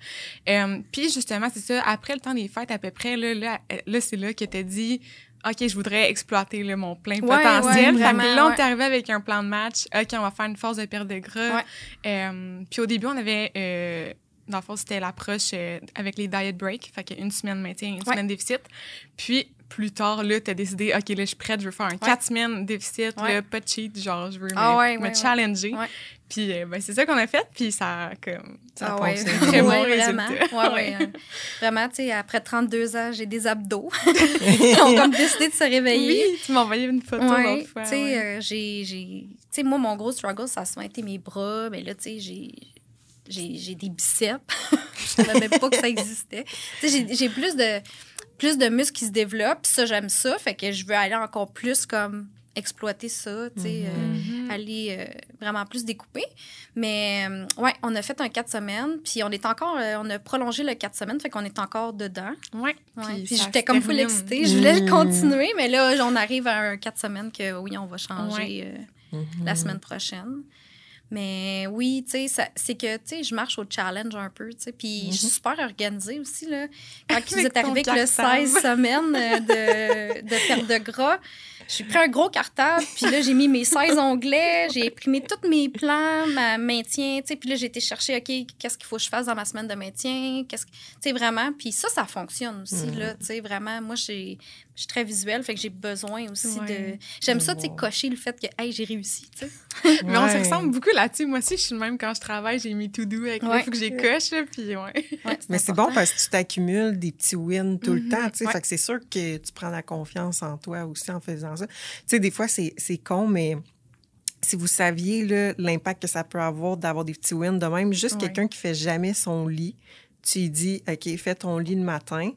Euh, puis justement, c'est ça, après le temps des fêtes, à peu près, là, là, là c'est là que t'as dit OK, je voudrais exploiter là, mon plein Ouais, potentiel. ouais, fait que vraiment, là, on est arrivé avec un plan de match. OK, on va faire une phase de perte de gras. Ouais. Euh, puis au début, on avait. euh, dans le fond, c'était l'approche euh, avec les diet breaks. Fait qu'une semaine maintien, une semaine déficit. Puis plus tard, là, t'as décidé, OK, là, je suis prête, je veux faire un quatre semaines déficit, Ouais. là, pas de cheat, genre, je veux Ah me, ouais, challenger. Puis euh, ben, c'est ça qu'on a fait, puis ça a comme. Ça a Ah. Très bon résultat. vraiment. Ouais, vraiment, tu sais, après 32 ans, j'ai des abdos. [laughs] Ils ont comme décidé de se réveiller. Oui, tu m'as envoyé une photo l'autre fois. tu sais, euh, j'ai, j'ai- tu sais, moi, mon gros struggle, ça a souvent été mes bras. Mais là, tu sais, j'ai, j'ai, j'ai des biceps. [laughs] je savais même pas que ça existait. J'ai plus de, plus de muscles qui se développent. puis Ça, j'aime ça. Fait que je veux aller encore plus comme exploiter ça, tu sais, euh, Mhm. aller euh, vraiment plus découper. Mais euh, ouais, on a fait un 4 semaines, puis on est encore, euh, on a prolongé le 4 semaines, fait qu'on est encore dedans. Ouais. Ouais. Puis j'étais comme full excitée. Je voulais Mm. le continuer, mais là, on arrive à un 4 semaines que oui, on va changer euh, Mhm. la semaine prochaine. Mais oui, tu sais, c'est que, tu sais, je marche au challenge un peu, tu sais. Puis je suis super organisée aussi, là. [laughs] Quand vous êtes arrivé avec le cartable. 16 semaines euh, de, de perte de gras, j'ai pris un gros cartable, puis là, j'ai mis mes 16 onglets, j'ai imprimé tous mes plans, ma maintien, tu sais. Puis là, j'ai été chercher, OK, qu'est-ce qu'il faut que je fasse dans ma semaine de maintien, qu'est-ce que... Tu sais, vraiment. Puis ça, ça fonctionne aussi, Mhm. là, tu sais, vraiment. Moi, j'ai- je suis très visuelle, fait que j'ai besoin aussi Ouais. de... J'aime ça, tu sais, cocher le fait que, hey, j'ai réussi, tu sais. [laughs] Mais on se ressemble beaucoup là-dessus. Moi aussi, je suis le même quand je travaille. J'ai mis to do avec Ouais. il faut que j'ai coche. là, Puis ouais. Ouais, [laughs] Mais c'est bon parce que tu t'accumules des petits wins tout le Mhm. temps. tu sais. Ouais. Fait que c'est sûr que tu prends la confiance en toi aussi en faisant ça. Tu sais, des fois, c'est c'est con, mais si vous saviez l'impact que ça peut avoir d'avoir des petits wins de même, juste Ouais. quelqu'un qui fait jamais son lit, tu lui dis, OK, fais ton lit le matin.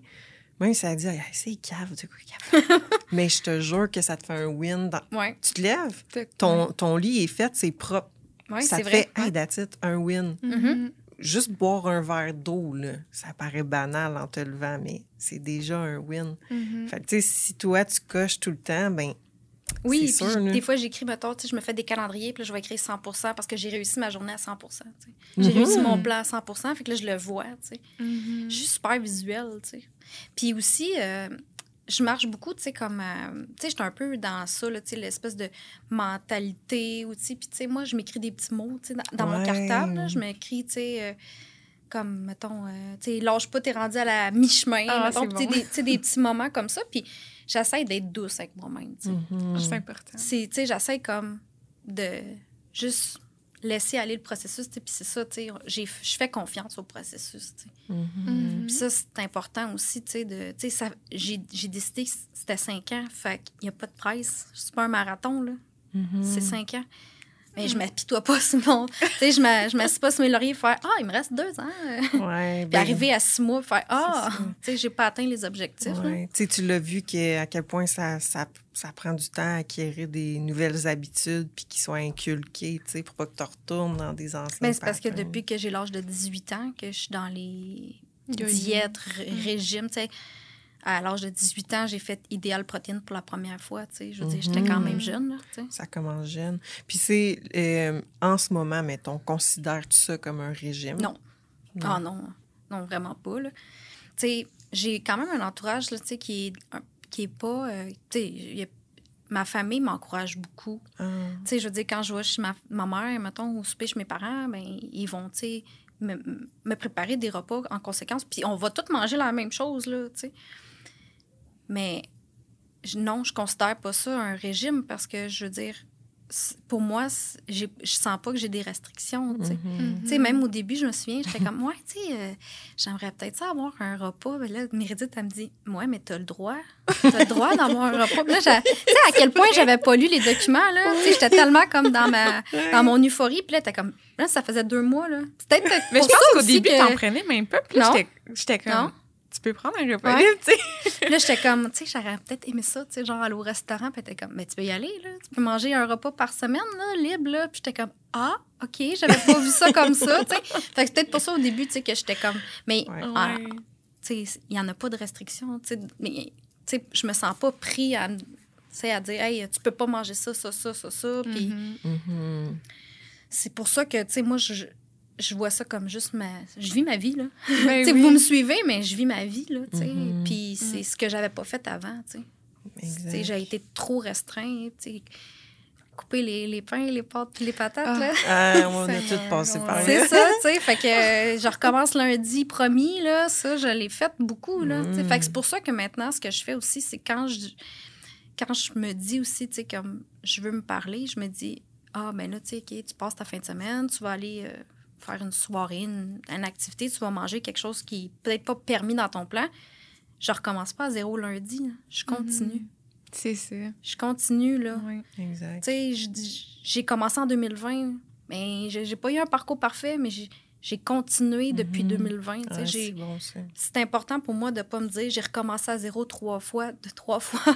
Même si ça dit, Hey, c'est cave, quoi cave. [laughs] Mais je te jure que ça te fait un win. dans- Ouais, Tu te lèves, ton, ton lit est fait, c'est propre. ouais ça te vrai. fait, hey, that's it, un win. Mhm. juste boire un verre d'eau, là, ça paraît banal en te levant, mais c'est déjà un win. Fait que, tu sais, si toi, tu coches tout le temps, ben Oui, puis sûr, je- des fois, j'écris, mettons, tu sais, je me fais des calendriers, puis là, je vais écrire 100 parce que j'ai réussi ma journée à 100 tu sais. J'ai Mhm. réussi mon plan à 100 fait que là, je le vois, tu sais. Mhm. Je suis super visuelle, tu sais. Puis aussi, euh, je marche beaucoup, tu sais, comme... euh, tu sais, j'étais un peu dans ça, là, tu sais, l'espèce de mentalité, ou, tu sais, puis, tu sais, moi, je m'écris des petits mots, tu sais, dans, dans mon cartable, là, je m'écris, tu sais... euh, comme, mettons, euh, tu sais, lâche pas, t'es rendu à la mi-chemin. Ah, mettons, tu sais, bon. des, tu sais, des petits moments comme ça. Puis j'essaie d'être douce avec moi-même, tu sais. mhm. C'est important. C'est, tu sais, j'essaie comme de juste laisser aller le processus, tu sais, puis c'est ça, tu sais, j'ai- je fais confiance au processus, tu sais. Mhm. Mhm. Puis ça, c'est important aussi, tu sais, de, tu sais, ça- j'ai, j'ai décidé que c'était cinq ans, fait qu'il n'y a pas de presse. C'est pas un marathon, là, Mhm. c'est cinq ans. Mais je m'apitoie pas sur mon... [laughs] tu sais, je je m'assieds pas sur mes lauriers et faire « Ah, il me reste deux ans! » Ouais, Puis ben, arriver à six mois, faire Ah, ça. tu sais, j'ai pas atteint les objectifs. ouais. Tu sais, tu l'as vu que, à quel point ça, ça, ça prend du temps à acquérir des nouvelles habitudes puis qu'ils soient inculquées, tu sais, pour pas que tu retournes dans des anciens Mais c'est parce que depuis que j'ai l'âge de 18 ans, que je suis dans les diètes, ré- régimes, tu sais. À l'âge de 18 ans, j'ai fait idéal protéine pour la première fois, tu sais. Je veux dire, j'étais quand Mhm. même jeune, là, tu sais. Ça commence jeune. Puis c'est, euh, en ce moment, mettons, considères-tu ça comme un régime? Non. Ah non, non, vraiment pas, là. Tu sais, j'ai quand même un entourage, là, tu sais, qui est, qui est pas... euh, tu sais, il y a- ma famille m'encourage beaucoup. Ah, Tu sais, je veux dire, quand je vais chez ma, ma mère, mettons, au souper chez mes parents, ben, ils vont, tu sais, me, me préparer des repas en conséquence. Puis on va tous manger la même chose, là, tu sais. Mais je- non, je considère pas ça un régime parce que, je veux dire, pour moi, je sens pas que j'ai des restrictions, tu sais. mhm. Tu sais, même au début, je me souviens, j'étais comme, ouais, tu sais, euh, j'aimerais peut-être ça avoir un repas. Mais là, Méridith, elle me dit, ouais, mais t'as le droit. T'as le droit d'avoir un repas. Puis là, j'ai- tu sais, à quel point j'avais pas lu les documents, là. Tu sais, j'étais tellement comme dans ma, dans mon euphorie. Puis là, t'es comme, là, ça faisait deux mois, là. Peut-être Mais je pense qu'au début, que- t'en prenais même pas. Puis j'étais comme, Non. Tu peux prendre un repas Ouais. libre, [laughs] tu sais. Là, j'étais comme, tu sais, j'aurais peut-être aimé ça, tu sais, genre aller au restaurant. Puis t'es comme, mais tu peux y aller, là. Tu peux manger un repas par semaine, là, libre, là. Puis j'étais comme, ah, OK, j'avais pas vu ça comme ça, tu sais. Fait que c'est peut-être pour ça au début, tu sais, que j'étais comme, mais Ouais. ah, tu sais, il n'y en a pas de restriction, tu sais, mais tu sais, je me sens pas pris à, me- tu sais, à dire, hey, tu peux pas manger ça, ça, ça, ça, ça. Puis Mhm. Mhm. c'est pour ça que, tu sais, moi, je, je vois ça comme juste ma. Je vis ma vie, là. Ben [laughs] Tu sais, oui. vous me suivez, mais je vis ma vie, là, tu sais. Mhm. Puis c'est ce que j'avais pas fait avant. J'ai été trop restreint, tu sais. Couper les, les pains, les pâtes, les patates, Ah. là. Ah, on a tout passé par là. C'est ça, tu sais. Fait que euh, je recommence lundi promis, là. Ça, je l'ai fait beaucoup, là. tu sais. Mm. Fait que c'est pour ça que maintenant, ce que je fais aussi, c'est quand je, quand je me dis aussi, tu sais, comme je veux me parler, je me dis, ah, ben là, tu sais, OK, tu passes ta fin de semaine, tu vas aller euh, faire une soirée, une, une activité, tu vas manger quelque chose qui est peut-être pas permis dans ton plan. Je recommence pas à zéro lundi, là. Je continue. C'est ça. Je continue, là. Ouais. Exact. Tu sais, j'ai commencé en 2020, mais j'ai pas eu un parcours parfait, mais j'ai j'ai continué depuis Mhm. 2020. tu sais, Ah, c'est bon, important pour moi de pas me dire j'ai recommencé à zéro trois fois, de trois fois. [laughs]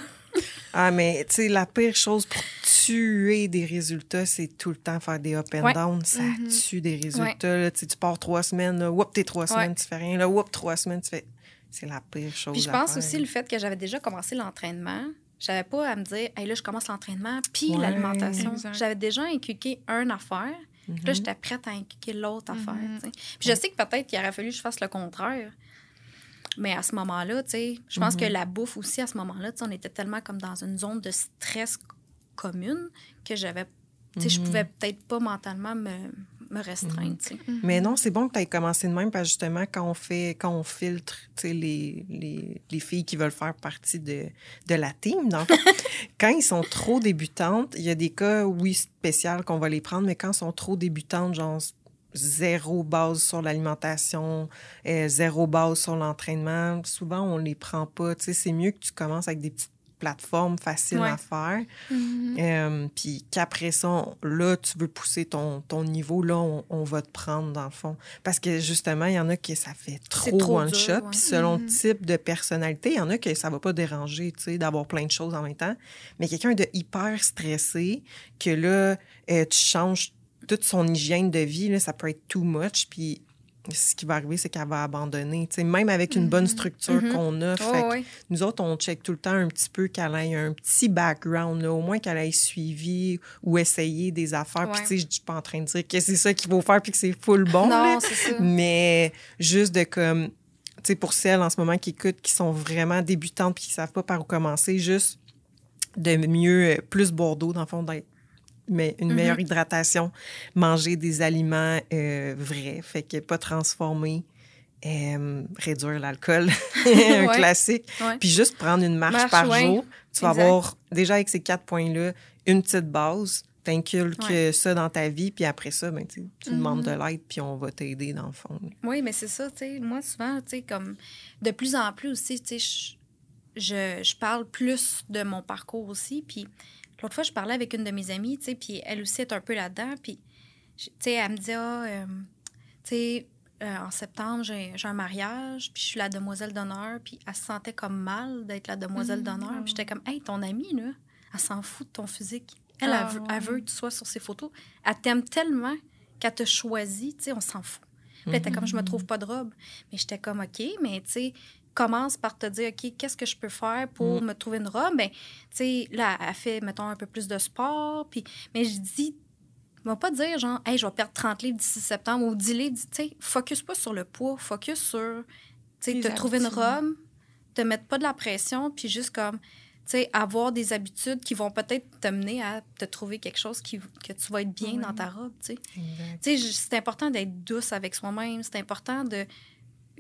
Ah, mais tu sais, la pire chose pour tuer des résultats, c'est tout le temps faire des up and Ouais. down. Ça Mhm. tue des résultats. là. Tu pars trois semaines, là, whoop, t'es trois semaines, tu fais rien. Là, whoop, trois semaines, tu fais. C'est la pire chose. Puis je pense aussi le fait que j'avais déjà commencé l'entraînement. J'avais pas à me dire, hey, là, je commence l'entraînement, puis l'alimentation. J'avais déjà inculqué une affaire, là, Mhm. j'étais prête à inculquer l'autre affaire. Sais. Puis je sais que peut-être qu'il aurait fallu que je fasse le contraire. Mais à ce moment-là, tu sais, je pense que la bouffe aussi, à ce moment-là, on était tellement comme dans une zone de stress commune que j'avais. Tu sais, je pouvais peut-être pas mentalement me, me restreindre, tu sais. Mais non, c'est bon que tu aies commencé de même parce que justement, quand on fait, quand on filtre tu sais, les, les, les filles qui veulent faire partie de, de la team, donc, [laughs] quand ils sont trop débutantes, il y a des cas, oui, spéciaux qu'on va les prendre, mais quand ils sont trop débutantes, genre zéro base sur l'alimentation, euh, zéro base sur l'entraînement, souvent on les prend pas. Tu sais, c'est mieux que tu commences avec des petites plateformes faciles Ouais. à faire. Mhm. Euh, puis qu'après ça, là, tu veux pousser ton, ton niveau, là, on, on va te prendre, dans le fond. Parce que justement, il y en a qui ça fait trop, trop one dur, shot. Puis selon le type de personnalité, il y en a que ça va pas déranger, tu sais, d'avoir plein de choses en même temps. Mais quelqu'un de hyper stressé, que là, euh, tu changes toute son hygiène de vie, là, ça peut être too much. Puis ce qui va arriver, c'est qu'elle va abandonner. Même avec une bonne structure Mhm. qu'on a, fait nous autres, on check tout le temps un petit peu qu'elle ait un petit background, là, au moins qu'elle ait suivi ou essayé des affaires. Ouais. je suis pas en train de dire que c'est ça qu'il faut faire puis que c'est full bon. non, ça. Mais juste de comme, tu sais, pour celles en ce moment qui écoutent, qui sont vraiment débutantes puis qui savent pas par où commencer, juste de mieux, euh, plus boire d'eau, dans le fond, d'être mais une Mhm. meilleure hydratation, manger des aliments euh, vrais, fait que pas transformés, euh, réduire l'alcool, [laughs] un Ouais. classique, Ouais. puis juste prendre une marche, Marche, par ouais. jour. Tu vas Exact. avoir, déjà avec ces quatre points-là, une petite base. T'inculques ça dans ta vie, puis après ça, ben, tu tu demandes de l'aide, puis on va t'aider dans le fond. Oui, mais c'est ça, tu sais. Moi, souvent, tu sais, comme de plus en plus aussi, tu sais, je, je, je parle plus de mon parcours aussi. Puis l'autre fois, je parlais avec une de mes amies, tu sais, puis elle aussi est un peu là-dedans. Puis, tu sais, elle me dit, ah, euh, tu sais, euh, en septembre, j'ai j'ai un mariage, puis je suis la demoiselle d'honneur, puis elle se sentait comme mal d'être la demoiselle Mhm. d'honneur. Puis j'étais comme, hey, ton amie, là, elle s'en fout de ton physique. Elle, Ah, elle, veut, ouais. elle veut que tu sois sur ses photos. Elle t'aime tellement qu'elle te choisit, tu sais, on s'en fout. Puis elle était comme, je me trouve pas de robe. Mais j'étais comme, OK, mais tu sais, commence par te dire, OK, qu'est-ce que je peux faire pour me trouver une robe? Ben, tu sais, là, elle fait, mettons, un peu plus de sport. Puis, mais je dis, va pas dire, genre, hey, je vais perdre 30 livres d'ici septembre ou 10 livres. Tu sais, focus pas sur le poids, focus sur, tu sais, te trouver une robe, te mettre pas de la pression, puis juste comme, tu sais, avoir des habitudes qui vont peut-être t'amener à te trouver quelque chose qui, que tu vas être bien dans ta robe, tu sais. Tu sais, c'est important d'être douce avec soi-même. C'est important de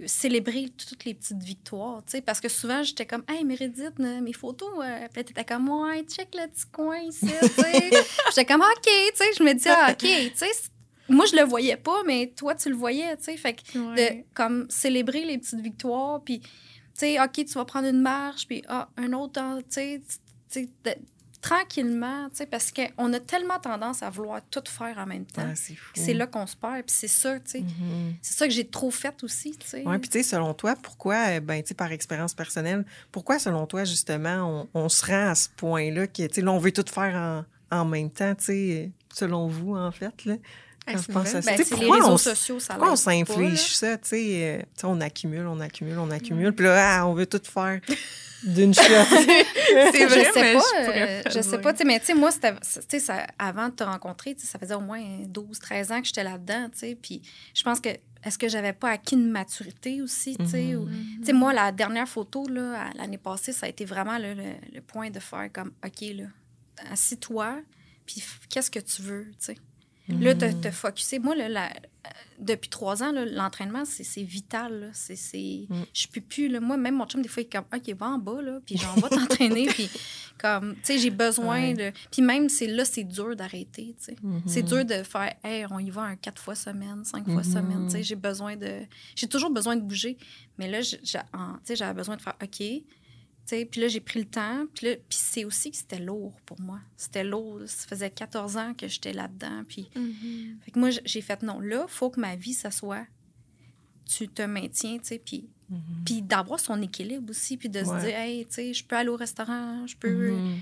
célébrer toutes les petites victoires, tu sais, parce que souvent, j'étais comme, hey, Mérédith, là, mes photos, euh, là, t'étais comme, ouais, check le petit coin ici, tu sais. j'étais comme, OK, tu sais, je me dis, ah, OK, tu sais, moi, je le voyais pas, mais toi, tu le voyais, tu sais, fait que de, comme, célébrer les petites victoires, puis, tu sais, OK, tu vas prendre une marche, puis, ah, un autre, tu sais, tu sais, de- tranquillement, tu sais, parce qu'on a tellement tendance à vouloir tout faire en même temps. Ah, c'est là qu'on se perd. Puis c'est ça, tu sais. Mhm. C'est ça que j'ai trop fait aussi, tu sais. Oui, puis tu sais, selon toi, pourquoi, euh, ben, tu sais, par expérience personnelle, pourquoi, selon toi, justement, on, on se rend à ce point-là que, tu sais, là, on veut tout faire en, en même temps, tu sais, selon vous, en fait, là? Ah, je pense à ça. Ben, c'est les pourquoi réseaux on sociaux, ça Pourquoi on s'inflige ça, tu sais? euh, tu sais, on accumule, on accumule, on accumule, puis là, ah, on veut tout faire [laughs] d'une. C'est vrai, je sais mais pas, je pourrais euh, pas je sais pas, tu sais, mais tu sais, moi, c'était, ça- avant de te rencontrer, ça faisait au moins 12, 13 ans que j'étais là-dedans, tu sais, puis je pense que, est-ce que j'avais pas acquis une maturité aussi, tu sais, Mhm. ou- sais, moi, la dernière photo, là, l'année passée, ça a été vraiment là, le, le point de faire comme, OK, là, assis-toi, puis qu'est-ce que tu veux, tu sais? Là, te, te focusser. Moi, là, la- euh, depuis trois ans, l'entraînement, c'est vital. C'est, Mm. Je peux plus. Là. Moi, même mon chum, des fois, il est comme, OK, va en bas, là, puis j'en vais t'entraîner. [laughs] puis, comme, tu sais, j'ai besoin Ouais. de. Puis même, c'est là, c'est dur d'arrêter, tu sais. Mhm. C'est dur de faire, hey, on y va un quatre fois semaine, cinq fois Mhm. semaine. Tu sais, j'ai besoin de. J'ai toujours besoin de bouger. Mais là, j'ai- j'avais besoin de faire, OK. Puis là, j'ai pris le temps. Puis là, puis c'est aussi que c'était lourd pour moi. C'était lourd. Ça faisait 14 ans que j'étais là-dedans. Puis Mhm. fait que moi, j'ai fait non. Là, faut que ma vie, ça soit. Tu te maintiens, tu sais, puis, Mhm. puis d'avoir son équilibre aussi, puis de Ouais. se dire, hey, tu sais, je peux aller au restaurant, je peux. Mhm. Tu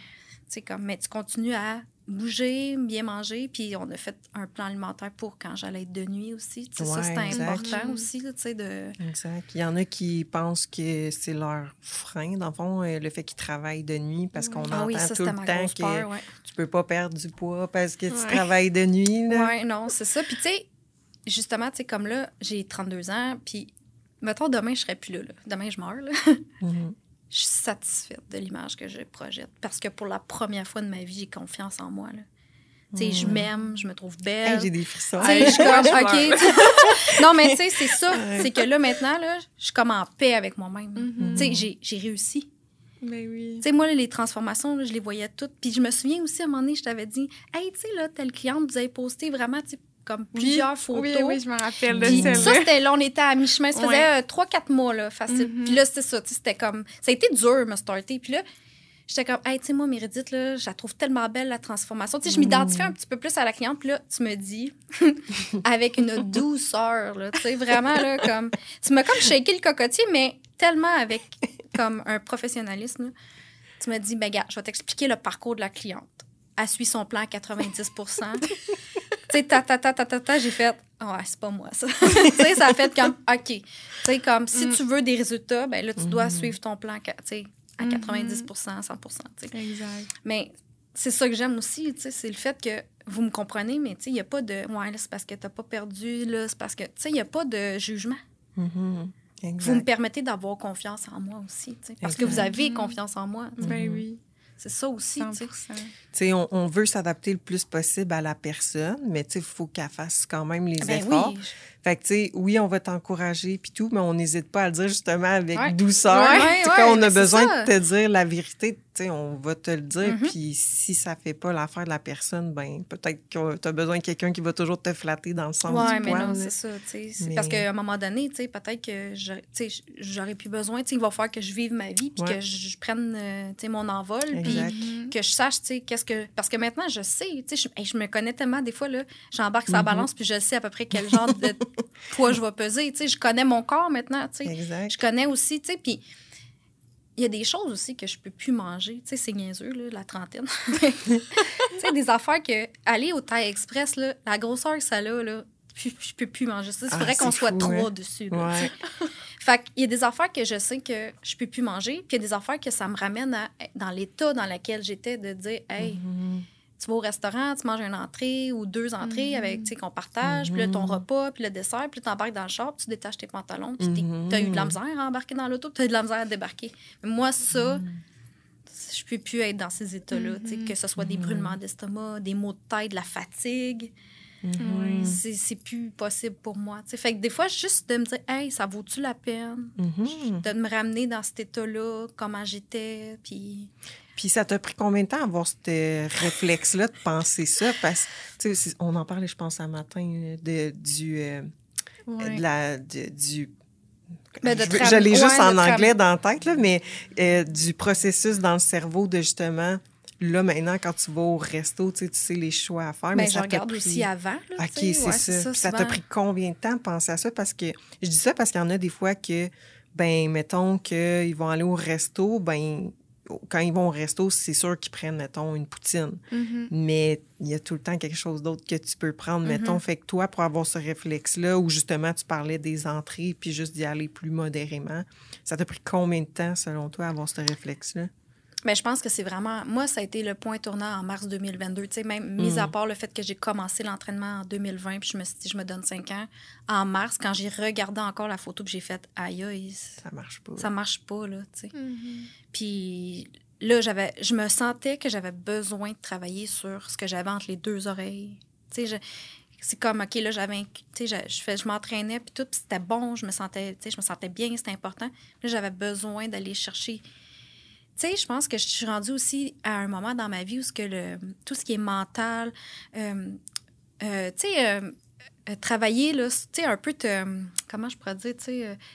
sais, comme, mais tu continues à bouger, bien manger, puis on a fait un plan alimentaire pour quand j'allais être de nuit aussi. Tu sais, ça, Ouais, c'était important aussi, tu sais, de. Exact. Il y en a qui pensent que c'est leur frein, dans le fond, euh, le fait qu'ils travaillent de nuit, parce qu'on Ah oui, entend ça, tout le temps que peur, ouais. tu peux pas perdre du poids parce que tu Ouais. travailles de nuit. Ouais, non, c'est ça. Puis, tu sais, justement, tu sais, comme là, j'ai 32 ans, puis, mettons, demain, je serais plus là, là. Demain, je meurs, là. Mhm. Je suis satisfaite de l'image que je projette. Parce que pour la première fois de ma vie, j'ai confiance en moi. Là. Tu sais, je m'aime, je me trouve Hey, belle. J'ai des frissons. Sais, je suis comme, Je OK. non, mais tu sais, c'est ça. Ouais. C'est que là, maintenant, là, je suis comme en paix avec moi-même. Mhm. Tu sais, j'ai- j'ai réussi. Ben oui. Tu sais, moi, les transformations, là, je les voyais toutes. Puis je me souviens aussi, à un moment donné, je t'avais dit, hey, tu sais, là, telle cliente, vous avez posté vraiment, tu comme plusieurs photos. Oui, oui, je me rappelle de celle-là. ça, c'était là, on était à mi-chemin. Ça faisait Ouais. 3-4 mois, là, facile. Mhm. Puis là, c'était ça, c'était comme... Ça a été dur, me starter. Puis là, j'étais comme, hey, tu sais, moi, Mérédith, là, je la trouve tellement belle, la transformation. Tu sais, je m'identifiais un petit peu plus à la cliente. Puis là, tu me dis, [laughs] avec une douceur, là, tu sais, vraiment, là, comme... Tu m'as comme shaké le cocotier, mais tellement avec, comme, un professionnalisme, là. Tu m'as dit, ben, gars, je vais t'expliquer le parcours de la cliente. Elle suit son plan à 90 sais, ta, ta, ta, ta, ta, ta, j'ai fait, ouais, c'est pas moi, ça. [laughs] tu sais, ça a fait comme, OK. Tu sais, comme, si Mm. tu veux des résultats, ben là, tu dois Mhm. suivre ton plan, tu sais, à Mhm. 90 100 tu sais. Exact. Mais c'est ça que j'aime aussi, tu sais, c'est le fait que vous me comprenez, mais tu sais, il n'y a pas de, ouais, là, c'est parce que t'as pas perdu, là, c'est parce que, tu sais, il n'y a pas de jugement. Mhm. Vous me Exact. permettez d'avoir confiance en moi aussi, tu parce que vous Exact. avez confiance en moi. tu. Ben oui, C'est ça aussi, tu sais. 100 Tu sais, on, on veut s'adapter le plus possible à la personne, mais il faut qu'elle fasse quand même les Ben efforts. oui. Fait que, tu sais, oui, on va t'encourager puis tout, mais on n'hésite pas à le dire justement avec Ouais. douceur. Ouais, ouais, quand on a besoin ça. de te dire la vérité, on va te le dire. Mhm. Puis si ça fait pas l'affaire de la personne, ben peut-être que tu as besoin de quelqu'un qui va toujours te flatter dans le sens Ouais, du mais poil. c'est ça, Mais- Parce qu'à un moment donné, peut-être que j'aurais- plus besoin, il va falloir que je vive ma vie, puis Ouais. que je je prenne, euh, mon envol, puis que je sache, tu sais, qu'est-ce que... Parce que maintenant, je sais, je, hey, je me connais tellement, des fois, là, j'embarque la Mhm. balance, puis je sais à peu près quel genre de [laughs] poids je vais peser, je connais mon corps maintenant. Exact. Je connais aussi, puis il y a des choses aussi que je peux plus manger. Tu sais, c'est niaiseux, là, la trentaine. [laughs] [laughs] tu sais, des affaires que aller au Thai Express, là, la grosseur que ça a, là, puis je peux plus manger ça. Ah, faudrait qu'on c'est soit fou, trois hein? dessus. là, Ouais. [laughs] Fait qu'il y a des affaires que je sais que je peux plus manger, puis il y a des affaires que ça me ramène à, dans l'état dans lequel j'étais de dire, hey, Mhm. Tu vas au restaurant, tu manges une entrée ou deux entrées Mhm. avec, tu sais, qu'on partage, puis là, ton Mhm. repas, puis le dessert, puis là, t'embarques dans le char, puis tu détaches tes pantalons, puis t'es- Mhm. t'as eu de la misère à embarquer dans l'auto, puis t'as eu de la misère à débarquer. Mais moi, ça, Mhm. je peux plus être dans ces états-là, tu sais, Mhm. que ce soit des Mhm. brûlements d'estomac, des maux de tête, de la fatigue, Mhm. Oui. c'est plus possible pour moi, tu sais. Fait que des fois, juste de me dire, hey, ça vaut-tu la peine? Mhm. de me ramener dans cet état-là, comment j'étais, puis... Puis ça t'a pris combien de temps à avoir ce réflexe-là de penser ça? Parce que, tu sais, c'est- on en parlait, je pense, un matin, euh, de, du, euh, Ouais. de la, de- du... Ben, de je l'ai juste en anglais dans la tête, là, mais euh, du processus dans le cerveau de justement, là, maintenant, quand tu vas au resto, tu sais, tu sais les choix à faire, mais Ben, je ça regarde pris... aussi avant, là, OK, c'est Ouais, ça. Ça t'a pris combien de temps de penser à ça? Parce que je dis ça parce qu'il y en a des fois que, ben, mettons qu'ils vont aller au resto, ben, quand ils vont au resto, c'est sûr qu'ils prennent, mettons, une poutine. Mhm. Mais il y a tout le temps quelque chose d'autre que tu peux prendre, Mhm. mettons. Fait que toi, pour avoir ce réflexe-là, où justement tu parlais des entrées, puis juste d'y aller plus modérément, ça t'a pris combien de temps, selon toi, à avoir ce réflexe-là? Mais je pense que c'est vraiment. Moi, ça a été le point tournant en mars 2022. Tu sais, même mis Mm. à part le fait que j'ai commencé l'entraînement en 2020, puis je me suis dit, je me donne cinq ans. En mars, quand j'ai regardé encore la photo, puis j'ai fait, aïe, aïe, Ça marche pas. ça marche pas, là, tu sais. Mhm. Puis là, j'avais, je me sentais que j'avais besoin de travailler sur ce que j'avais entre les deux oreilles. Tu sais, je- c'est comme, OK, là, j'avais, un- tu sais, je, je, fais- je m'entraînais, puis tout, puis c'était bon, je me sentais, tu sais, je me sentais bien, c'était important. Là, j'avais besoin d'aller chercher. Tu sais, je pense que je suis rendue aussi à un moment dans ma vie où ce que le, tout ce qui est mental, euh, euh, tu sais, euh, travailler, là, tu sais, un peu, te, comment je pourrais dire, tu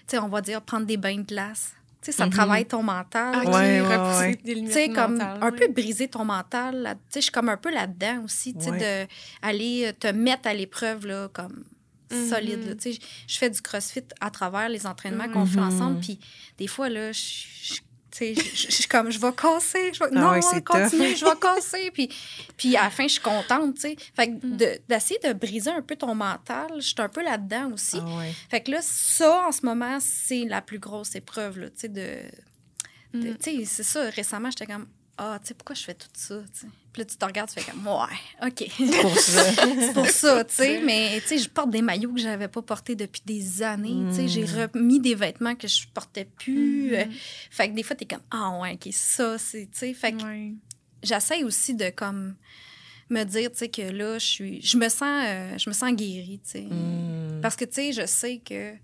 sais, on va dire prendre des bains de glace. Tu sais, ça Mhm. travaille ton mental. Ok, Ouais, ouais, repousser ouais. des Tu sais, comme mentales, un ouais. peu briser ton mental. là. Tu sais, je suis comme un peu là-dedans aussi, tu sais, Ouais. de aller te mettre à l'épreuve, là, comme Mhm. solide, là. Tu sais, je fais du crossfit à travers les entraînements qu'on fait Mhm. ensemble, puis des fois, là, je je- tu sais, je- je je suis comme, je vais casser, je vais, Ah non, c'est continue, je vais casser, puis, puis à la fin, je suis contente, tu sais. Fait que Mm. de- d'essayer de briser un peu ton mental, je suis un peu là-dedans aussi. Ah ouais. Fait que là, ça, en ce moment, c'est la plus grosse épreuve, là, tu sais, de... de- Mhm. Tu sais, c'est ça, récemment, j'étais comme, ah, tu sais, pourquoi je fais tout ça, tu sais? Puis là, tu te regardes, tu fais comme, ouais, OK. [laughs] Pour ça. c'est pour ça, tu sais. Mais, tu sais, je porte des maillots que j'avais pas portés depuis des années, tu sais. J'ai Mm. remis des vêtements que je portais plus. Mhm. Euh, Fait que des fois, t'es comme, ah, ouais, OK, ça, c'est, tu sais. Fait que j'essaie aussi de, comme, me dire, tu sais, que là, je suis... Je me sens, euh, je me sens guérie, tu sais. Mm. Parce que, tu sais, je sais que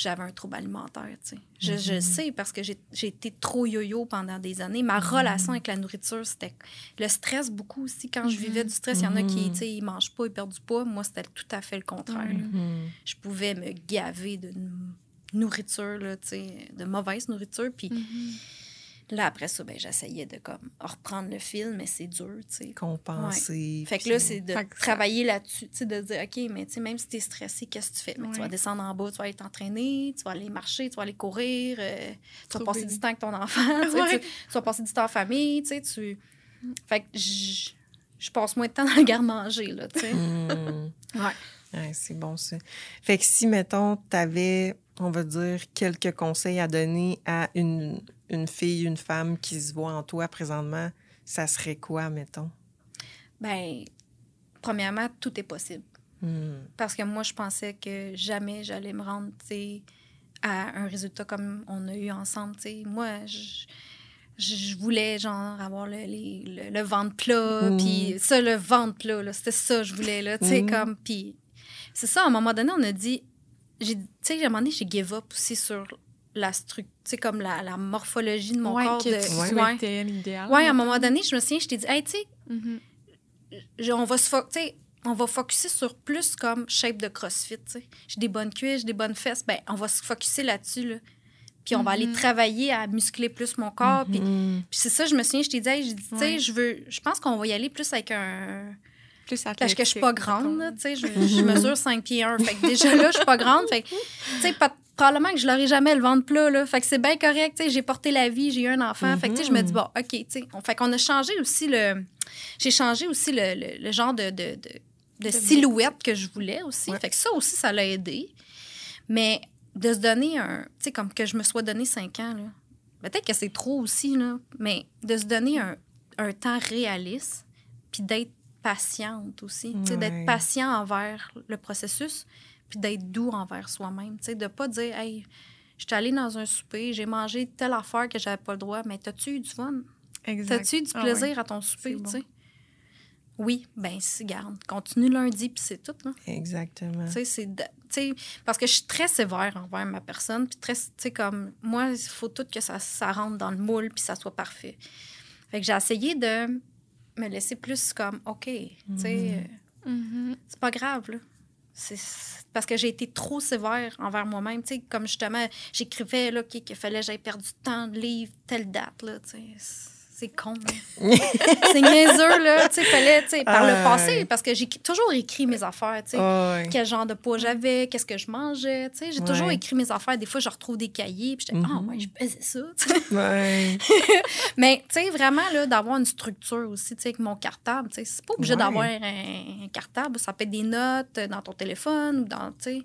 j'avais un trouble alimentaire, tu sais. Je, je Mhm. sais parce que j'ai été trop yo-yo pendant des années. Ma relation avec la nourriture, c'était le stress beaucoup aussi. Quand je vivais du stress, il y en a qui, tu sais, ils mangent pas, ils perdent du poids. Moi, c'était tout à fait le contraire. Je pouvais me gaver de nourriture, là, tu sais, de mauvaise nourriture. Puis. Là, après ça, ben, j'essayais de comme reprendre le fil, mais c'est dur, tu sais. Compenser. Fait que là, c'est de travailler là-dessus, tu sais, de dire, OK, mais tu sais, même si t'es stressé, qu'est-ce que tu fais? Mais tu vas descendre en bas, tu vas aller t'entraîner, tu vas aller marcher, tu vas aller courir, euh, tu vas passer du temps avec ton enfant, tu, sais, [laughs] Ouais. tu- tu vas passer du temps en famille, tu sais, tu... Fait que j- je passe moins de temps dans le garde-manger, là, tu sais. Hmm. Ouais. Ouais, c'est bon, ça. Fait que si, mettons, tu avais, on va dire, quelques conseils à donner à une, une fille, une femme qui se voit en toi présentement, ça serait quoi, mettons? Ben, premièrement, tout est possible. Hmm. Parce que moi, je pensais que jamais j'allais me rendre, à un résultat comme on a eu ensemble, tu sais. Moi, je, je voulais, genre, avoir le, les- le, le ventre plat, Mm. puis ça, le ventre plat, là, c'était ça que je voulais, là, tu sais, Mm. comme, puis c'est ça, à un moment donné, on a dit, j'ai, tu sais, à un moment donné, j'ai give up aussi sur la structure, tu sais, comme la, la morphologie de mon ouais, corps. que de, tu Ouais. souhaitais l'idéal. Ouais, à un moment donné, je me souviens, je t'ai dit, hey, tu sais, Mhm. je- on va se fo- tu sais, on va focuser sur plus comme shape de CrossFit, tu sais. J'ai des bonnes cuisses, j'ai des bonnes fesses, ben on va se focuser là-dessus là. Puis on va aller Mhm. travailler à muscler plus mon corps, puis, Hmm. puis c'est ça, je me souviens, je t'ai dit, hey, tu sais, Ouais. je veux je pense qu'on va y aller plus avec un Plus parce que je suis athlétique, pas grande, tu sais, je, je mesure 5 pieds 1. Fait que déjà là, je suis pas grande, fait que, tu sais, pas- probablement que je l'aurai jamais le ventre plat, là. Fait que c'est bien correct, tu sais, j'ai porté la vie, j'ai eu un enfant. Fait que, tu sais, je me dis, bon, OK, tu sais, on- fait qu'on a changé aussi le... J'ai changé aussi le, le- le genre de, de, de, de silhouette que je voulais aussi. Ouais. Fait que ça aussi, ça l'a aidé. Mais de se donner un... Tu sais, comme que je me sois donné 5 ans, là. Peut-être que c'est trop aussi, là. Mais de se donner un, un temps réaliste, puis d'être patiente aussi. Ouais. D'être patient envers le processus, puis d'être doux envers soi-même. De pas dire, hey, je suis allée dans un souper, j'ai mangé telle affaire que j'avais pas le droit, mais t'as-tu eu du fun? T'as-tu eu du Ah plaisir ouais. à ton souper? C'est bon. tu sais? Oui, ben si, garde. Continue lundi, puis c'est tout. Là. Exactement. Tu sais, parce que je suis très sévère envers ma personne. Puis très, tu sais, comme moi, il faut tout que ça, ça rentre dans le moule puis ça soit parfait. Fait que j'ai essayé de me laisser plus comme, OK, tu sais, euh, Mhm. c'est pas grave, là. C'est parce que j'ai été trop sévère envers moi-même. Tu sais, comme justement, j'écrivais là, qu'il qu'il fallait que j'aille perdre du temps de livre telle date. Là, tu sais. C'est- con. là. [laughs] c'est niaiseux, là. Tu sais, fallait, tu sais, par le Ah, passé, parce que j'ai toujours écrit mes affaires. Tu sais quel genre de poids j'avais, qu'est-ce que je mangeais. tu sais. J'ai toujours écrit mes affaires. Des fois, je retrouve des cahiers, puis j'étais, ah, Mhm. ouais, je pesais ça. tu sais. Ouais. [laughs] Mais, tu sais, vraiment, là, d'avoir une structure aussi, tu sais, avec mon cartable. tu sais. C'est pas obligé Ouais. d'avoir un, un cartable. Ça peut être des notes dans ton téléphone ou dans, tu sais,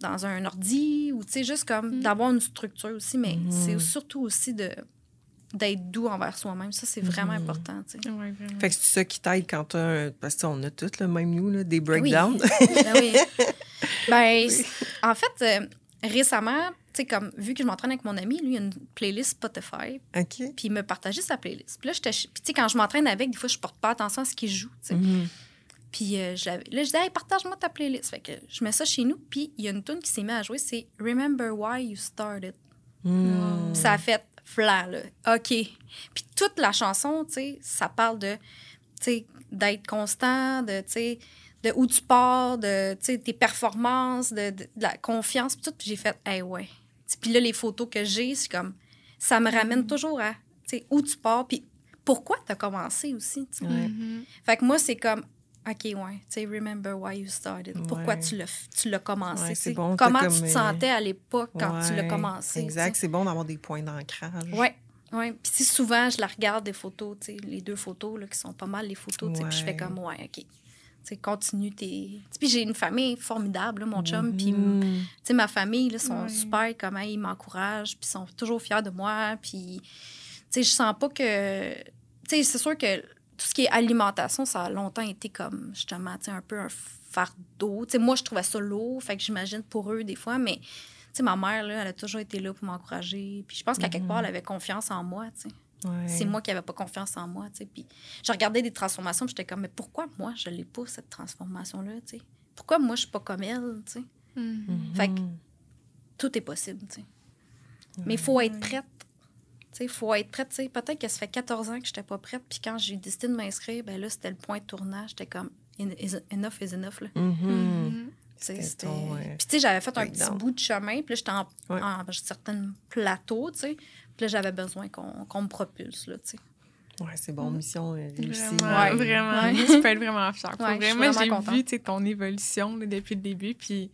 dans un ordi ou, tu sais, juste comme Mhm. d'avoir une structure aussi. Mais Mhm. c'est surtout aussi de d'être doux envers soi-même. Ça, c'est vraiment Mhm. important, tu sais. Ouais, vraiment. Fait que c'est ça qui t'aide quand t'as. Parce qu'on a tous, le même nous, là, des Oui. breakdowns. [laughs] Ben oui. [laughs] Ben, en fait, euh, récemment, tu sais, comme, vu que je m'entraîne avec mon ami, lui, il a une playlist Spotify, OK. puis il me partageait sa playlist. Puis là, j'étais... ch- Puis, tu sais, quand je m'entraîne avec, des fois, je porte pas attention à ce qu'il joue, tu sais. Mhm. Puis euh, je là, je dis, hey, partage-moi ta playlist. Fait que je mets ça chez nous, puis il y a une tune qui s'est mise à jouer, c'est Remember Why You Started. Puis ça a fait flan, là. OK. Puis toute la chanson, tu sais, ça parle de, tu sais, d'être constant, de, tu sais, de où tu pars, de, tu sais, tes performances, de, de- de la confiance, puis tout. Puis j'ai fait, hey, ouais. Puis là, les photos que j'ai, c'est comme, ça me ramène toujours à, tu sais, où tu pars, puis pourquoi tu as commencé aussi, tu sais. Mhm. Fait que moi, c'est comme, OK, ouais, tu sais, remember why you started. Pourquoi Ouais. tu l'as, tu l'as commencé. Ouais, bon, Comment comme, tu te sentais à l'époque quand tu l'as commencé. Exact. C'est bon d'avoir des points d'ancrage. Ouais. Ouais. Puis si souvent, je la regarde des photos, tu sais, les deux photos, là, qui sont pas mal les photos, tu sais, puis je fais comme, ouais, OK. Tu sais, continue tes... Puis j'ai une famille formidable, là, mon chum, puis Mhm. tu sais, ma famille, là, sont super, comment ils m'encouragent, puis sont toujours fiers de moi. Puis, tu sais, je sens pas que. Tu sais, c'est sûr que tout ce qui est alimentation, ça a longtemps été comme, justement, tu sais, un peu un fardeau. Tu sais, moi, je trouvais ça lourd, fait que j'imagine pour eux, des fois, mais. Tu sais, ma mère, là, elle a toujours été là pour m'encourager. Puis je pense qu'à quelque part, elle avait confiance en moi, tu sais. Ouais. C'est moi qui n'avais pas confiance en moi, tu sais. Puis je regardais des transformations, puis j'étais comme, mais pourquoi moi, je l'ai pas, cette transformation-là, tu sais? Pourquoi moi, je suis pas comme elle, tu sais? Mhm. Mhm. Fait que tout est possible, tu sais. Mais il faut être prête. Il faut être prête. Peut-être que ça fait 14 ans que je n'étais pas prête, puis quand j'ai décidé de m'inscrire, ben là, c'était le point de tournage. J'étais comme, "En- is- enough is enough, là. C'était euh, Puis, tu sais, j'avais fait un petit bout de chemin, puis là, j'étais en, Ouais. en certains plateaux, tu sais. Puis là, j'avais besoin qu'on qu'on me propulse, là, tu sais. Ouais, c'est bon. Mission euh, réussie. Vraiment, Ouais. vraiment. Ouais. [laughs] Tu peux être vraiment moi, vraiment j'ai contente. vu tu sais, ton évolution là, depuis le début. Puis,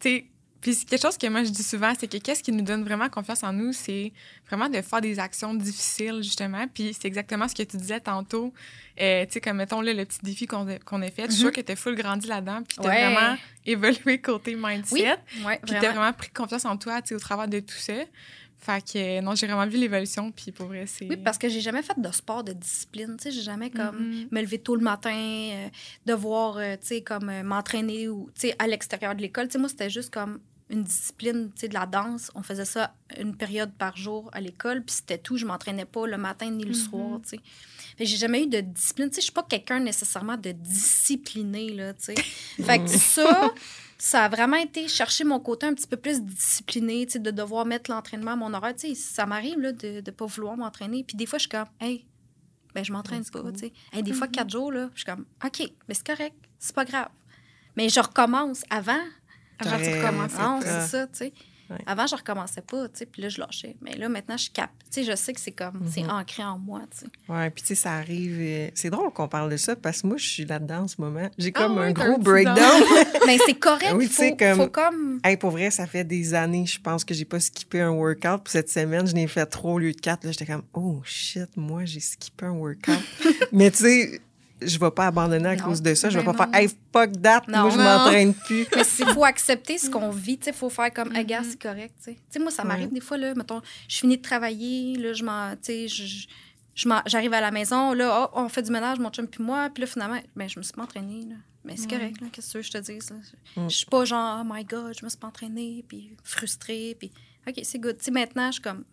tu sais, Puis quelque chose que moi je dis souvent, c'est que qu'est-ce qui nous donne vraiment confiance en nous, c'est vraiment de faire des actions difficiles, justement. Puis c'est exactement ce que tu disais tantôt. Euh, tu sais, comme mettons là, le petit défi qu'on a, qu'on a fait. Je suis sûre que tu full grandi là-dedans. Puis tu Ouais. vraiment évolué côté mindset. Oui, ouais, Puis t'as vraiment. vraiment pris confiance en toi, tu sais, au travers de tout ça. Fait que euh, non, j'ai vraiment vu l'évolution. Puis pour vrai, c'est. Oui, parce que j'ai jamais fait de sport de discipline. Tu sais, j'ai jamais comme me lever tôt le matin, euh, devoir, euh, tu sais, comme euh, m'entraîner ou, tu sais, à l'extérieur de l'école. Tu sais, moi, c'était juste comme une discipline, tu sais, de la danse. On faisait ça une période par jour à l'école, puis c'était tout. Je m'entraînais pas le matin ni le Mhm. soir, tu sais. Fait que j'ai jamais eu de discipline. Tu sais, je suis pas quelqu'un nécessairement de discipliné, là, tu sais. Fait que [laughs] ça, ça a vraiment été chercher mon côté un petit peu plus discipliné, de devoir mettre l'entraînement à mon horaire. Ça m'arrive, là, de ne pas vouloir m'entraîner. Puis des fois, je suis comme, hey, ben, je m'entraîne pas, sais. Hey, des fois, quatre jours, là, je suis comme, OK, mais c'est correct, c'est pas grave. Mais je recommence avant. Avant, tu recommences. c'est ça, tu sais. Ouais. Avant, je recommençais pas, tu sais, puis là, je lâchais. Mais là, maintenant, je capte. Tu sais, je sais que c'est comme, c'est Mhm. ancré en moi, tu sais. Ouais, puis tu sais, ça arrive. euh, C'est drôle qu'on parle de ça parce que moi, je suis là-dedans en ce moment. J'ai Ah comme un gros un breakdown. [laughs] Mais c'est correct, Oui, tu sais, comme- faut comme... hey, pour vrai, ça fait des années, je pense que j'ai pas skippé un workout. Puis cette semaine, je n'ai fait trois au lieu de quatre. Là, j'étais comme, oh shit, moi, j'ai skippé un workout. [laughs] Mais tu sais, je vais pas abandonner à Non. cause de ça. Je vais Ben pas non. faire, hey, fuck that, Non. moi, je m'entraîne plus. Mais il faut accepter ce qu'on vit, sais, faut faire comme, hey, gars, Mhm. c'est correct, tu sais. Moi, ça Ouais. m'arrive des fois, là, mettons, je finis de travailler, là, je m'en, tu sais, je- je- je m'en- j'arrive à la maison, là, oh, on fait du ménage, mon chum puis moi, puis là, finalement, ben, je me suis pas entraînée, là. Mais c'est Ouais. correct, qu'est-ce que je te dis, là? Mm. Je suis pas genre, oh my God, je me suis pas entraînée, puis frustrée, puis OK, c'est good. Tu sais, maintenant, je suis comme,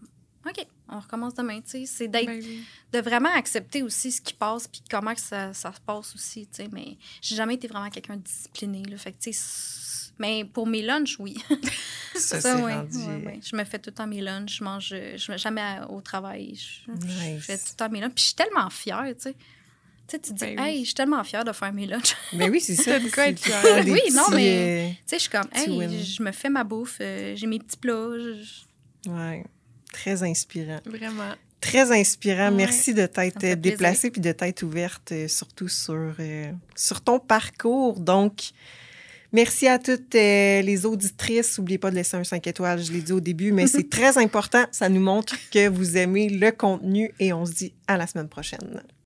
OK, on recommence demain, tu sais. C'est d'être Ben oui. de vraiment accepter aussi ce qui passe puis comment que ça, ça se passe aussi, tu sais. Mais j'ai jamais été vraiment quelqu'un de discipliné, là. Fait que, tu sais, c- mais pour mes lunchs, oui. [laughs] Ça, rendu. ouais, ouais. Je me fais tout le temps mes lunchs. Je mange, euh, je vais jamais à- au travail. Je, fais tout le temps mes lunchs. Puis je suis tellement fière, tu sais. Tu sais, tu te dis, Ben oui. hey, je suis tellement fière de faire mes lunchs. [laughs] Mais oui, c'est ça. De quoi être fière? Oui, non, mais- tu sais, je suis comme, hey, je me fais ma bouffe, euh, j'ai mes petits plats. je- euh, ouais, très inspirant. Vraiment. Très inspirant. Ouais. Merci de t'être déplacée puis de t'être ouverte, euh, surtout sur, euh, sur ton parcours. Donc, merci à toutes euh, les auditrices. N'oubliez pas de laisser un 5 étoiles, je l'ai dit au début, mais c'est [laughs] très important. Ça nous montre que vous aimez le contenu et on se dit à la semaine prochaine.